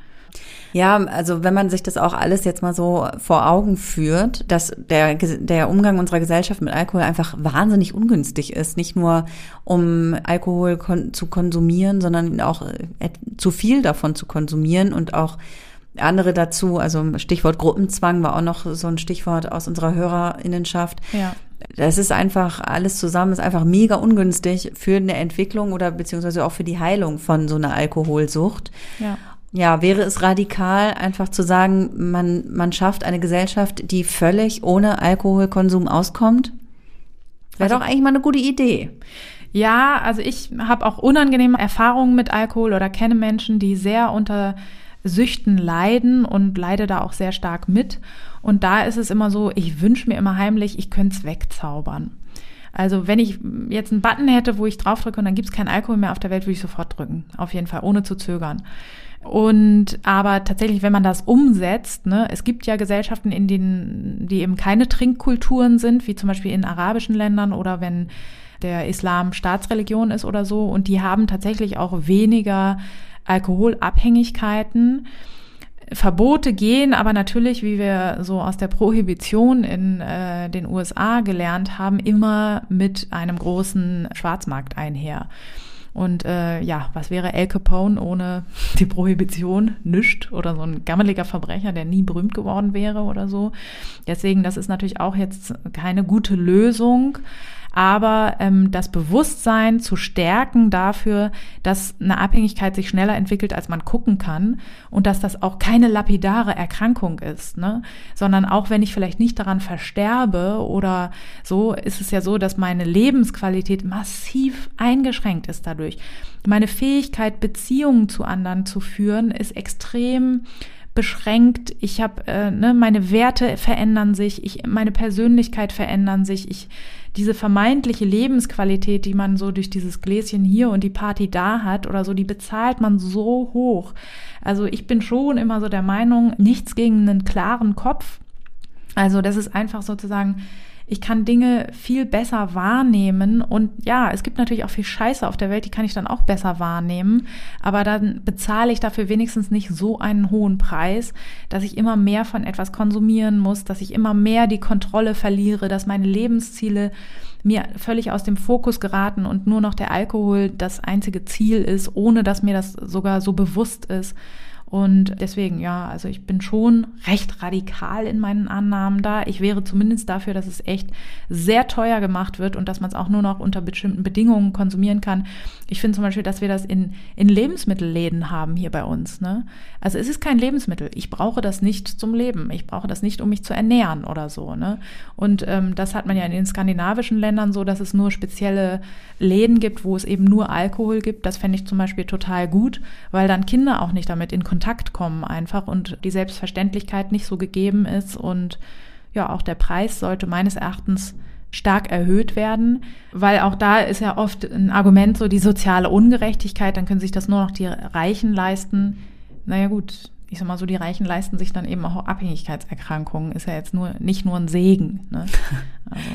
Ja, also wenn man sich das auch alles jetzt mal so vor Augen führt, dass der, der Umgang unserer Gesellschaft mit Alkohol einfach wahnsinnig ungünstig ist. Nicht nur um Alkohol kon zu konsumieren, sondern auch äh, zu viel davon zu konsumieren und auch andere dazu, also Stichwort Gruppenzwang war auch noch so ein Stichwort aus unserer Hörerinnenschaft. Ja. Das ist einfach alles zusammen, ist einfach mega ungünstig für eine Entwicklung oder beziehungsweise auch für die Heilung von so einer Alkoholsucht. Ja ja, wäre es radikal, einfach zu sagen, man, man schafft eine Gesellschaft, die völlig ohne Alkoholkonsum auskommt? Wäre also, doch eigentlich mal eine gute Idee. Ja, also ich habe auch unangenehme Erfahrungen mit Alkohol oder kenne Menschen, die sehr unter Süchten leiden und leide da auch sehr stark mit. Und da ist es immer so, ich wünsche mir immer heimlich, ich könnte es wegzaubern. Also wenn ich jetzt einen Button hätte, wo ich draufdrücke und dann gibt es keinen Alkohol mehr auf der Welt, würde ich sofort drücken. Auf jeden Fall, ohne zu zögern. Und aber tatsächlich, wenn man das umsetzt, ne, es gibt ja Gesellschaften, in denen, die eben keine Trinkkulturen sind, wie zum Beispiel in arabischen Ländern oder wenn der Islam Staatsreligion ist oder so, und die haben tatsächlich auch weniger Alkoholabhängigkeiten. Verbote gehen aber natürlich, wie wir so aus der Prohibition in äh, den USA gelernt haben, immer mit einem großen Schwarzmarkt einher. Und äh, ja, was wäre El Capone ohne die Prohibition? Nischt oder so ein gammeliger Verbrecher, der nie berühmt geworden wäre oder so. Deswegen, das ist natürlich auch jetzt keine gute Lösung aber ähm, das Bewusstsein zu stärken dafür, dass eine Abhängigkeit sich schneller entwickelt, als man gucken kann und dass das auch keine lapidare Erkrankung ist, ne? sondern auch wenn ich vielleicht nicht daran versterbe oder so, ist es ja so, dass meine Lebensqualität massiv eingeschränkt ist dadurch. Meine Fähigkeit, Beziehungen zu anderen zu führen, ist extrem beschränkt. Ich habe, äh, ne, meine Werte verändern sich, ich, meine Persönlichkeit verändern sich. Ich diese vermeintliche Lebensqualität, die man so durch dieses Gläschen hier und die Party da hat oder so, die bezahlt man so hoch. Also ich bin schon immer so der Meinung, nichts gegen einen klaren Kopf. Also das ist einfach sozusagen ich kann Dinge viel besser wahrnehmen und ja, es gibt natürlich auch viel Scheiße auf der Welt, die kann ich dann auch besser wahrnehmen, aber dann bezahle ich dafür wenigstens nicht so einen hohen Preis, dass ich immer mehr von etwas konsumieren muss, dass ich immer mehr die Kontrolle verliere, dass meine Lebensziele mir völlig aus dem Fokus geraten und nur noch der Alkohol das einzige Ziel ist, ohne dass mir das sogar so bewusst ist. Und deswegen, ja, also ich bin schon recht radikal in meinen Annahmen da. Ich wäre zumindest dafür, dass es echt sehr teuer gemacht wird und dass man es auch nur noch unter bestimmten Bedingungen konsumieren kann. Ich finde zum Beispiel, dass wir das in, in Lebensmittelläden haben hier bei uns. Ne? Also es ist kein Lebensmittel. Ich brauche das nicht zum Leben. Ich brauche das nicht, um mich zu ernähren oder so. Ne? Und ähm, das hat man ja in den skandinavischen Ländern so, dass es nur spezielle Läden gibt, wo es eben nur Alkohol gibt. Das fände ich zum Beispiel total gut, weil dann Kinder auch nicht damit in Kontakt Kontakt kommen einfach und die Selbstverständlichkeit nicht so gegeben ist und ja, auch der Preis sollte meines Erachtens stark erhöht werden, weil auch da ist ja oft ein Argument so die soziale Ungerechtigkeit, dann können sich das nur noch die Reichen leisten. Naja gut, ich sag mal so, die Reichen leisten sich dann eben auch Abhängigkeitserkrankungen, ist ja jetzt nur nicht nur ein Segen. Ne? Also,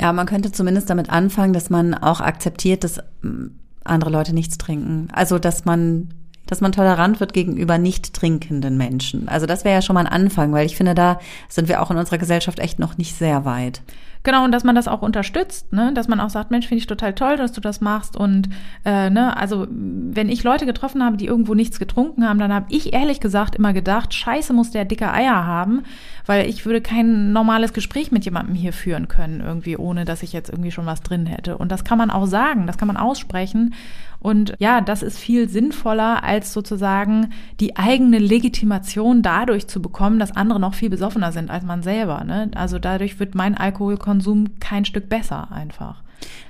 ja, man könnte zumindest damit anfangen, dass man auch akzeptiert, dass mm, andere Leute nichts trinken. Also, dass man dass man tolerant wird gegenüber nicht trinkenden Menschen. Also das wäre ja schon mal ein Anfang, weil ich finde, da sind wir auch in unserer Gesellschaft echt noch nicht sehr weit. Genau, und dass man das auch unterstützt, ne? dass man auch sagt, Mensch, finde ich total toll, dass du das machst. Und äh, ne, also wenn ich Leute getroffen habe, die irgendwo nichts getrunken haben, dann habe ich ehrlich gesagt immer gedacht, scheiße muss der dicke Eier haben, weil ich würde kein normales Gespräch mit jemandem hier führen können, irgendwie, ohne dass ich jetzt irgendwie schon was drin hätte. Und das kann man auch sagen, das kann man aussprechen. Und ja, das ist viel sinnvoller, als sozusagen die eigene Legitimation dadurch zu bekommen, dass andere noch viel besoffener sind als man selber. Ne? Also dadurch wird mein Alkoholkonsum kein Stück besser einfach.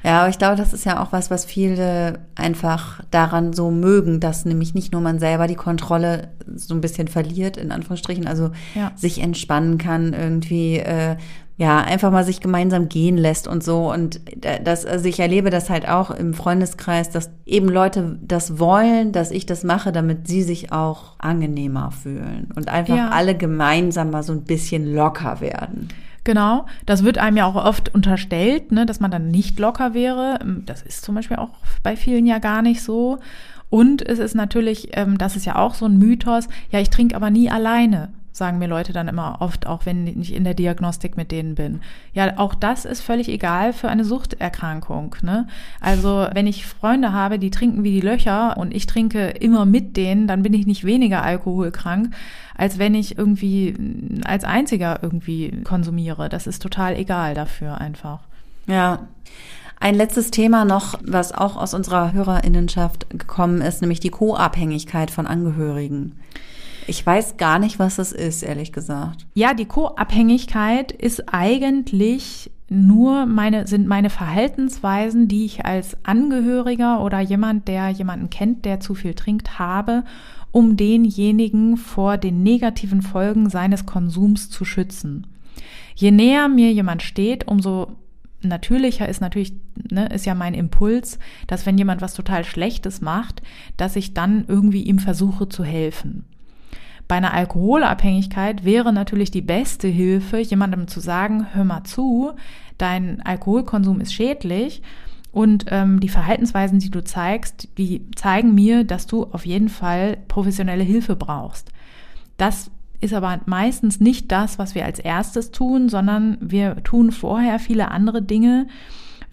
Ja, aber ich glaube, das ist ja auch was, was viele einfach daran so mögen, dass nämlich nicht nur man selber die Kontrolle so ein bisschen verliert, in Anführungsstrichen, also ja. sich entspannen kann, irgendwie äh, ja, einfach mal sich gemeinsam gehen lässt und so. Und das, also ich erlebe das halt auch im Freundeskreis, dass eben Leute das wollen, dass ich das mache, damit sie sich auch angenehmer fühlen und einfach ja. alle gemeinsam mal so ein bisschen locker werden. Genau, das wird einem ja auch oft unterstellt, ne, dass man dann nicht locker wäre. Das ist zum Beispiel auch bei vielen ja gar nicht so. Und es ist natürlich, ähm, das ist ja auch so ein Mythos, ja, ich trinke aber nie alleine sagen mir Leute dann immer oft, auch wenn ich in der Diagnostik mit denen bin. Ja, auch das ist völlig egal für eine Suchterkrankung. Ne? Also wenn ich Freunde habe, die trinken wie die Löcher und ich trinke immer mit denen, dann bin ich nicht weniger alkoholkrank, als wenn ich irgendwie als einziger irgendwie konsumiere. Das ist total egal dafür einfach. Ja. Ein letztes Thema noch, was auch aus unserer Hörerinnenschaft gekommen ist, nämlich die Co-Abhängigkeit von Angehörigen. Ich weiß gar nicht, was das ist, ehrlich gesagt. Ja, die Co-Abhängigkeit ist eigentlich nur meine, sind meine Verhaltensweisen, die ich als Angehöriger oder jemand, der jemanden kennt, der zu viel trinkt, habe, um denjenigen vor den negativen Folgen seines Konsums zu schützen. Je näher mir jemand steht, umso natürlicher ist natürlich, ne, ist ja mein Impuls, dass wenn jemand was total Schlechtes macht, dass ich dann irgendwie ihm versuche zu helfen. Bei einer Alkoholabhängigkeit wäre natürlich die beste Hilfe, jemandem zu sagen, hör mal zu, dein Alkoholkonsum ist schädlich und ähm, die Verhaltensweisen, die du zeigst, die zeigen mir, dass du auf jeden Fall professionelle Hilfe brauchst. Das ist aber meistens nicht das, was wir als erstes tun, sondern wir tun vorher viele andere Dinge,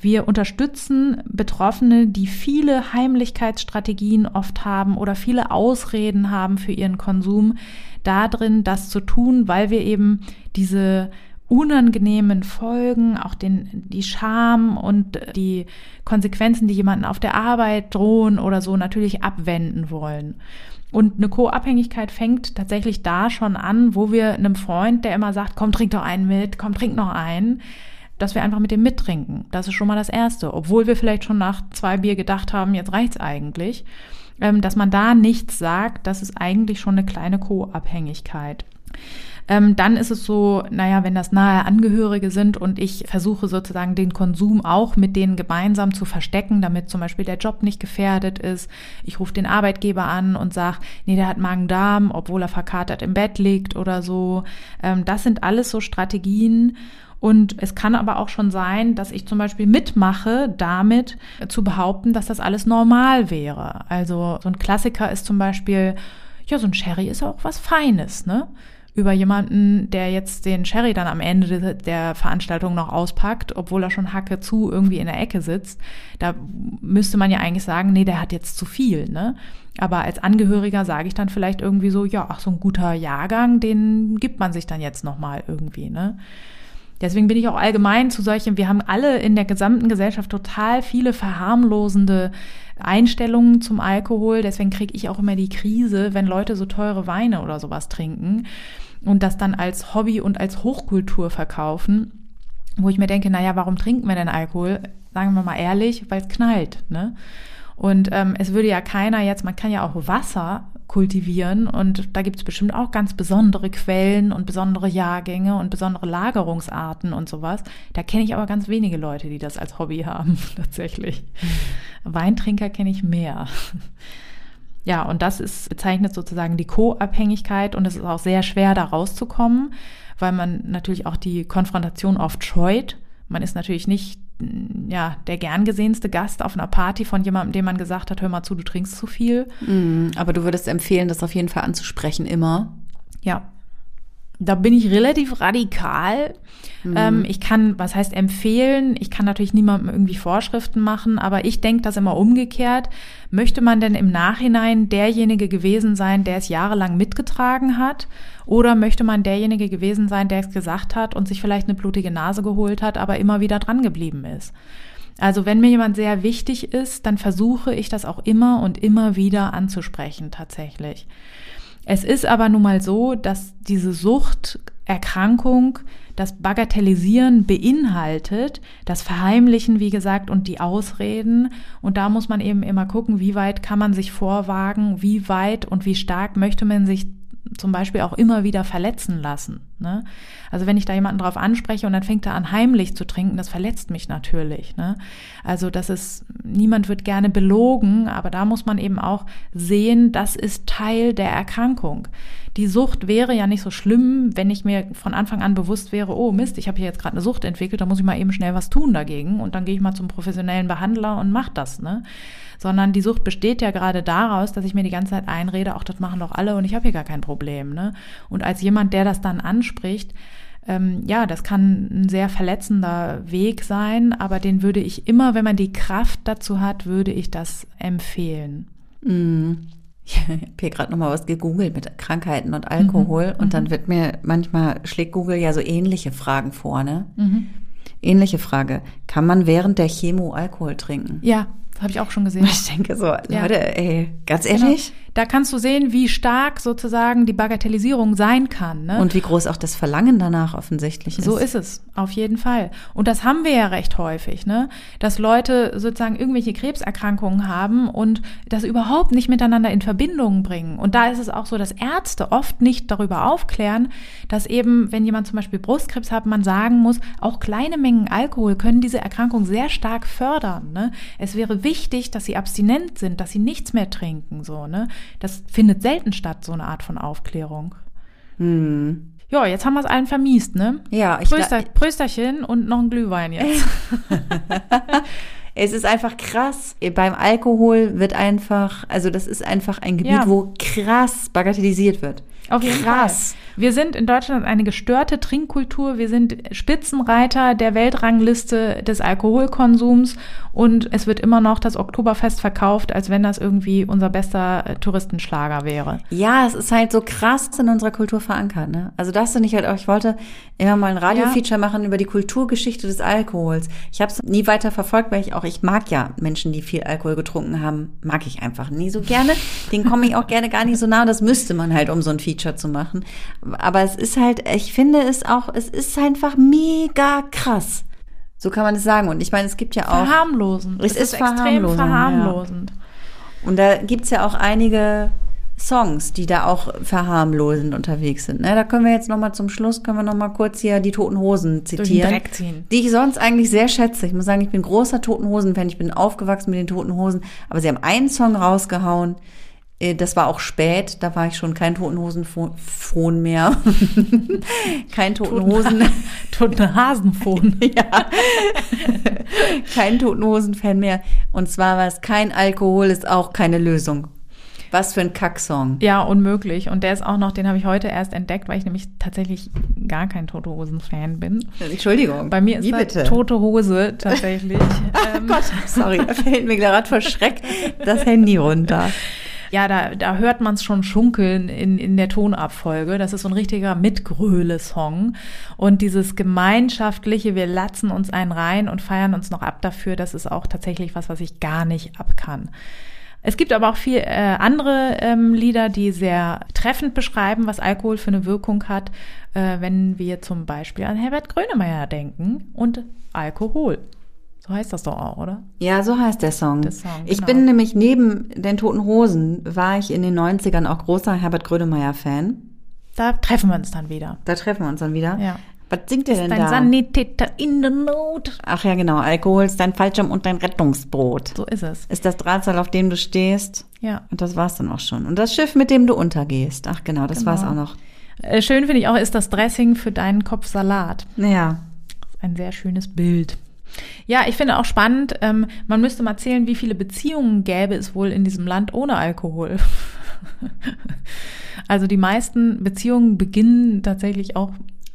wir unterstützen Betroffene, die viele Heimlichkeitsstrategien oft haben oder viele Ausreden haben für ihren Konsum, darin, das zu tun, weil wir eben diese unangenehmen Folgen, auch den, die Scham und die Konsequenzen, die jemanden auf der Arbeit drohen oder so, natürlich abwenden wollen. Und eine Co-Abhängigkeit fängt tatsächlich da schon an, wo wir einem Freund, der immer sagt, komm, trink doch einen mit, komm, trink noch einen, dass wir einfach mit dem mittrinken. Das ist schon mal das Erste. Obwohl wir vielleicht schon nach zwei Bier gedacht haben, jetzt reicht's eigentlich. Ähm, dass man da nichts sagt, das ist eigentlich schon eine kleine Co-Abhängigkeit. Ähm, dann ist es so, naja, wenn das nahe Angehörige sind und ich versuche sozusagen den Konsum auch mit denen gemeinsam zu verstecken, damit zum Beispiel der Job nicht gefährdet ist. Ich rufe den Arbeitgeber an und sage, nee, der hat Magen-Darm, obwohl er verkatert im Bett liegt oder so. Ähm, das sind alles so Strategien. Und es kann aber auch schon sein, dass ich zum Beispiel mitmache, damit zu behaupten, dass das alles normal wäre. Also so ein Klassiker ist zum Beispiel, ja, so ein Sherry ist auch was Feines, ne? Über jemanden, der jetzt den Sherry dann am Ende der Veranstaltung noch auspackt, obwohl er schon Hacke zu irgendwie in der Ecke sitzt. Da müsste man ja eigentlich sagen, nee, der hat jetzt zu viel, ne? Aber als Angehöriger sage ich dann vielleicht irgendwie so, ja, ach, so ein guter Jahrgang, den gibt man sich dann jetzt nochmal irgendwie, ne? Deswegen bin ich auch allgemein zu solchen, wir haben alle in der gesamten Gesellschaft total viele verharmlosende Einstellungen zum Alkohol. Deswegen kriege ich auch immer die Krise, wenn Leute so teure Weine oder sowas trinken und das dann als Hobby und als Hochkultur verkaufen, wo ich mir denke, naja, warum trinken wir denn Alkohol? Sagen wir mal ehrlich, weil es knallt. Ne? Und ähm, es würde ja keiner jetzt, man kann ja auch Wasser kultivieren und da gibt es bestimmt auch ganz besondere Quellen und besondere Jahrgänge und besondere Lagerungsarten und sowas. Da kenne ich aber ganz wenige Leute, die das als Hobby haben, tatsächlich. Weintrinker kenne ich mehr. Ja, und das ist bezeichnet sozusagen die Co-Abhängigkeit und es ist auch sehr schwer, da rauszukommen, weil man natürlich auch die Konfrontation oft scheut. Man ist natürlich nicht ja, der gern gesehenste Gast auf einer Party von jemandem, dem man gesagt hat, hör mal zu, du trinkst zu viel. Mm, aber du würdest empfehlen, das auf jeden Fall anzusprechen, immer. Ja. Da bin ich relativ radikal. Mhm. Ähm, ich kann, was heißt empfehlen? Ich kann natürlich niemandem irgendwie Vorschriften machen, aber ich denke das immer umgekehrt. Möchte man denn im Nachhinein derjenige gewesen sein, der es jahrelang mitgetragen hat? Oder möchte man derjenige gewesen sein, der es gesagt hat und sich vielleicht eine blutige Nase geholt hat, aber immer wieder dran geblieben ist? Also wenn mir jemand sehr wichtig ist, dann versuche ich das auch immer und immer wieder anzusprechen tatsächlich. Es ist aber nun mal so, dass diese Suchterkrankung das Bagatellisieren beinhaltet, das Verheimlichen, wie gesagt, und die Ausreden. Und da muss man eben immer gucken, wie weit kann man sich vorwagen, wie weit und wie stark möchte man sich zum Beispiel auch immer wieder verletzen lassen. Ne? Also wenn ich da jemanden drauf anspreche und dann fängt er an heimlich zu trinken, das verletzt mich natürlich. Ne? Also das ist, niemand wird gerne belogen, aber da muss man eben auch sehen, das ist Teil der Erkrankung. Die Sucht wäre ja nicht so schlimm, wenn ich mir von Anfang an bewusst wäre, oh Mist, ich habe hier jetzt gerade eine Sucht entwickelt, da muss ich mal eben schnell was tun dagegen und dann gehe ich mal zum professionellen Behandler und mach das. Ne? Sondern die Sucht besteht ja gerade daraus, dass ich mir die ganze Zeit einrede, auch das machen doch alle und ich habe hier gar kein Problem. Ne? Und als jemand, der das dann anspricht, ähm, ja, das kann ein sehr verletzender Weg sein, aber den würde ich immer, wenn man die Kraft dazu hat, würde ich das empfehlen. Mm. Ich habe hier gerade nochmal was gegoogelt mit Krankheiten und Alkohol mhm. und dann mhm. wird mir manchmal schlägt Google ja so ähnliche Fragen vor, ne? Mhm. Ähnliche Frage. Kann man während der Chemo Alkohol trinken? Ja, habe ich auch schon gesehen. Ich denke so, Leute, ja. ey, ganz ehrlich? Genau. Da kannst du sehen, wie stark sozusagen die Bagatellisierung sein kann. Ne? Und wie groß auch das Verlangen danach offensichtlich ist. So ist es, auf jeden Fall. Und das haben wir ja recht häufig, ne? dass Leute sozusagen irgendwelche Krebserkrankungen haben und das überhaupt nicht miteinander in Verbindung bringen. Und da ist es auch so, dass Ärzte oft nicht darüber aufklären, dass eben, wenn jemand zum Beispiel Brustkrebs hat, man sagen muss, auch kleine Mengen Alkohol können diese Erkrankung sehr stark fördern. Ne? Es wäre wichtig, dass sie abstinent sind, dass sie nichts mehr trinken, so, ne? Das findet selten statt, so eine Art von Aufklärung. Hm. Ja, jetzt haben wir es allen vermiest, ne? Ja, ich Pröster, Prösterchen und noch ein Glühwein jetzt. es ist einfach krass. Beim Alkohol wird einfach, also das ist einfach ein Gebiet, ja. wo krass bagatellisiert wird. Auf jeden krass. Fall. Wir sind in Deutschland eine gestörte Trinkkultur. Wir sind Spitzenreiter der Weltrangliste des Alkoholkonsums und es wird immer noch das Oktoberfest verkauft, als wenn das irgendwie unser bester äh, Touristenschlager wäre. Ja, es ist halt so krass in unserer Kultur verankert. Ne? Also das finde ich halt auch, ich wollte immer mal ein Radiofeature ja. machen über die Kulturgeschichte des Alkohols. Ich habe es nie weiter verfolgt, weil ich auch, ich mag ja Menschen, die viel Alkohol getrunken haben, mag ich einfach nie so gerne. Den komme ich auch gerne gar nicht so nah. Das müsste man halt, um so ein Feature zu machen aber es ist halt, ich finde es auch, es ist einfach mega krass. So kann man es sagen. Und ich meine, es gibt ja auch. Verharmlosend. Es, es ist, ist verharmlosend. verharmlosend. Ja. Und da gibt's ja auch einige Songs, die da auch verharmlosend unterwegs sind. Ne? Da können wir jetzt nochmal zum Schluss, können wir nochmal kurz hier die Toten Hosen zitieren. Die ich sonst eigentlich sehr schätze. Ich muss sagen, ich bin großer Toten Hosen-Fan. Ich bin aufgewachsen mit den Toten Hosen. Aber sie haben einen Song rausgehauen, das war auch spät, da war ich schon kein Totenhosen-Phon mehr. kein Totenhosen. Totenhasenphon. ja. kein Totenhosen-Fan mehr. Und zwar war es kein Alkohol, ist auch keine Lösung. Was für ein Kacksong. Ja, unmöglich. Und der ist auch noch, den habe ich heute erst entdeckt, weil ich nämlich tatsächlich gar kein Tote Hosen-Fan bin. Entschuldigung. Bei mir ist das Tote Hose tatsächlich. Ach ähm, Gott, sorry, da fällt mir gerade vor Schreck das Handy runter ja, da, da hört man es schon schunkeln in, in der Tonabfolge. Das ist so ein richtiger Mitgröle-Song. Und dieses gemeinschaftliche, wir latzen uns einen rein und feiern uns noch ab dafür, das ist auch tatsächlich was, was ich gar nicht ab kann. Es gibt aber auch viel äh, andere ähm, Lieder, die sehr treffend beschreiben, was Alkohol für eine Wirkung hat, äh, wenn wir zum Beispiel an Herbert Grönemeyer denken und Alkohol. So heißt das doch auch, oder? Ja, so heißt der Song. Der Song ich genau. bin nämlich neben den Toten Hosen, war ich in den 90ern auch großer Herbert Grönemeyer-Fan. Da treffen wir uns dann wieder. Da treffen wir uns dann wieder. Ja. Was singt ihr denn dein da? Sanitäter in der Not. Ach ja, genau. Alkohol ist dein Fallschirm und dein Rettungsboot. So ist es. Ist das Drahtseil, auf dem du stehst. Ja. Und das war's dann auch schon. Und das Schiff, mit dem du untergehst. Ach genau, das genau. war's auch noch. Äh, schön finde ich auch, ist das Dressing für deinen Kopf Salat. Ja. Ein sehr schönes Bild. Ja, ich finde auch spannend, ähm, man müsste mal zählen, wie viele Beziehungen gäbe es wohl in diesem Land ohne Alkohol. Also die meisten Beziehungen beginnen tatsächlich auch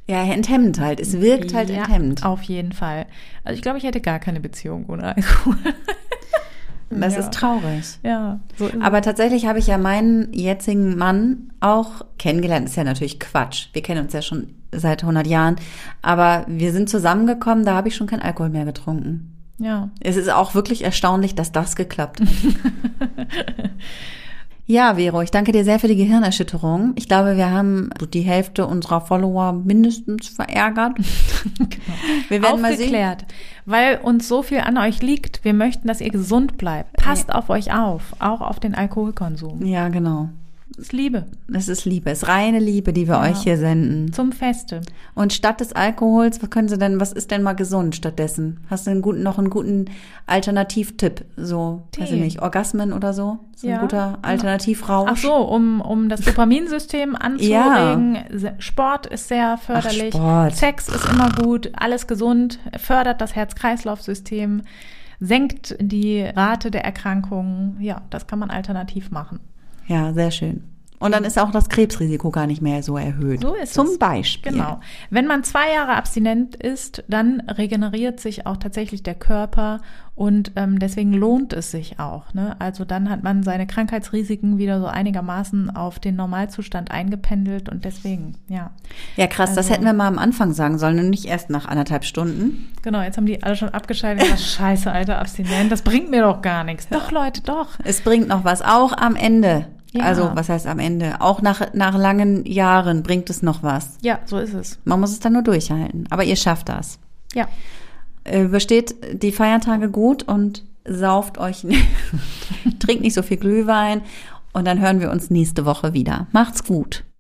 Ja, enthemmend halt. Es wirkt halt ja, enthemmend. Auf jeden Fall. Also ich glaube, ich hätte gar keine Beziehung ohne Alkohol. Das Ja. ist traurig. ja, so ist Aber tatsächlich habe ich ja meinen jetzigen Mann auch kennengelernt. Ist ja natürlich Quatsch. Wir kennen uns ja schon seit 100 Jahren. Aber wir sind zusammengekommen, da habe ich schon keinen Alkohol mehr getrunken. Ja. Es ist auch wirklich erstaunlich, dass das geklappt hat. ja, Vero, ich danke dir sehr für die Gehirnerschütterung. Ich glaube, wir haben die Hälfte unserer Follower mindestens verärgert. Wir werden mal sehen. Aufgeklärt, weil uns so viel an euch liegt. Wir möchten, dass ihr gesund bleibt. Passt auf euch auf, auch auf den Alkoholkonsum. Ja, genau. Ist Liebe Es ist Liebe, es ist reine Liebe, die wir Ja. euch hier senden. zum Feste. Und statt des Alkohols, was können Sie denn, was ist denn mal gesund stattdessen? Hast du einen guten, noch einen guten Alternativtipp? So, weiß Tee. ich nicht, Orgasmen oder so? Ist Ja. ein guter Alternativrausch? Ach so, um, um das Dopaminsystem anzuregen. Sport ist sehr förderlich. Sport. Sex ist immer gut. Alles gesund. Fördert das Herz-Kreislauf-System. Senkt die Rate der Erkrankungen. Ja, das kann man alternativ machen. Ja, sehr schön. Und dann ist auch das Krebsrisiko gar nicht mehr so erhöht. So ist Zum es. Beispiel. Genau. Wenn man zwei Jahre abstinent ist, dann regeneriert sich auch tatsächlich der Körper und ähm, deswegen lohnt es sich auch. Ne? Also dann hat man seine Krankheitsrisiken wieder so einigermaßen auf den Normalzustand eingependelt und deswegen, ja. Ja, krass, das Also- hätten wir mal am Anfang sagen sollen und nicht erst nach anderthalb Stunden. Genau, jetzt haben die alle schon abgeschaltet. gesagt, Scheiße, Alter, abstinent, das bringt mir doch gar nichts. Doch, Leute, doch. Es bringt noch was, auch am Ende. Ja. Also, was heißt am Ende? Auch nach, nach langen Jahren bringt es noch was. Ja, so ist es. Man muss es dann nur durchhalten. Aber ihr schafft das. Ja. Äh, Übersteht die Feiertage gut und sauft euch, trinkt nicht so viel Glühwein und dann hören wir uns nächste Woche wieder. Macht's gut.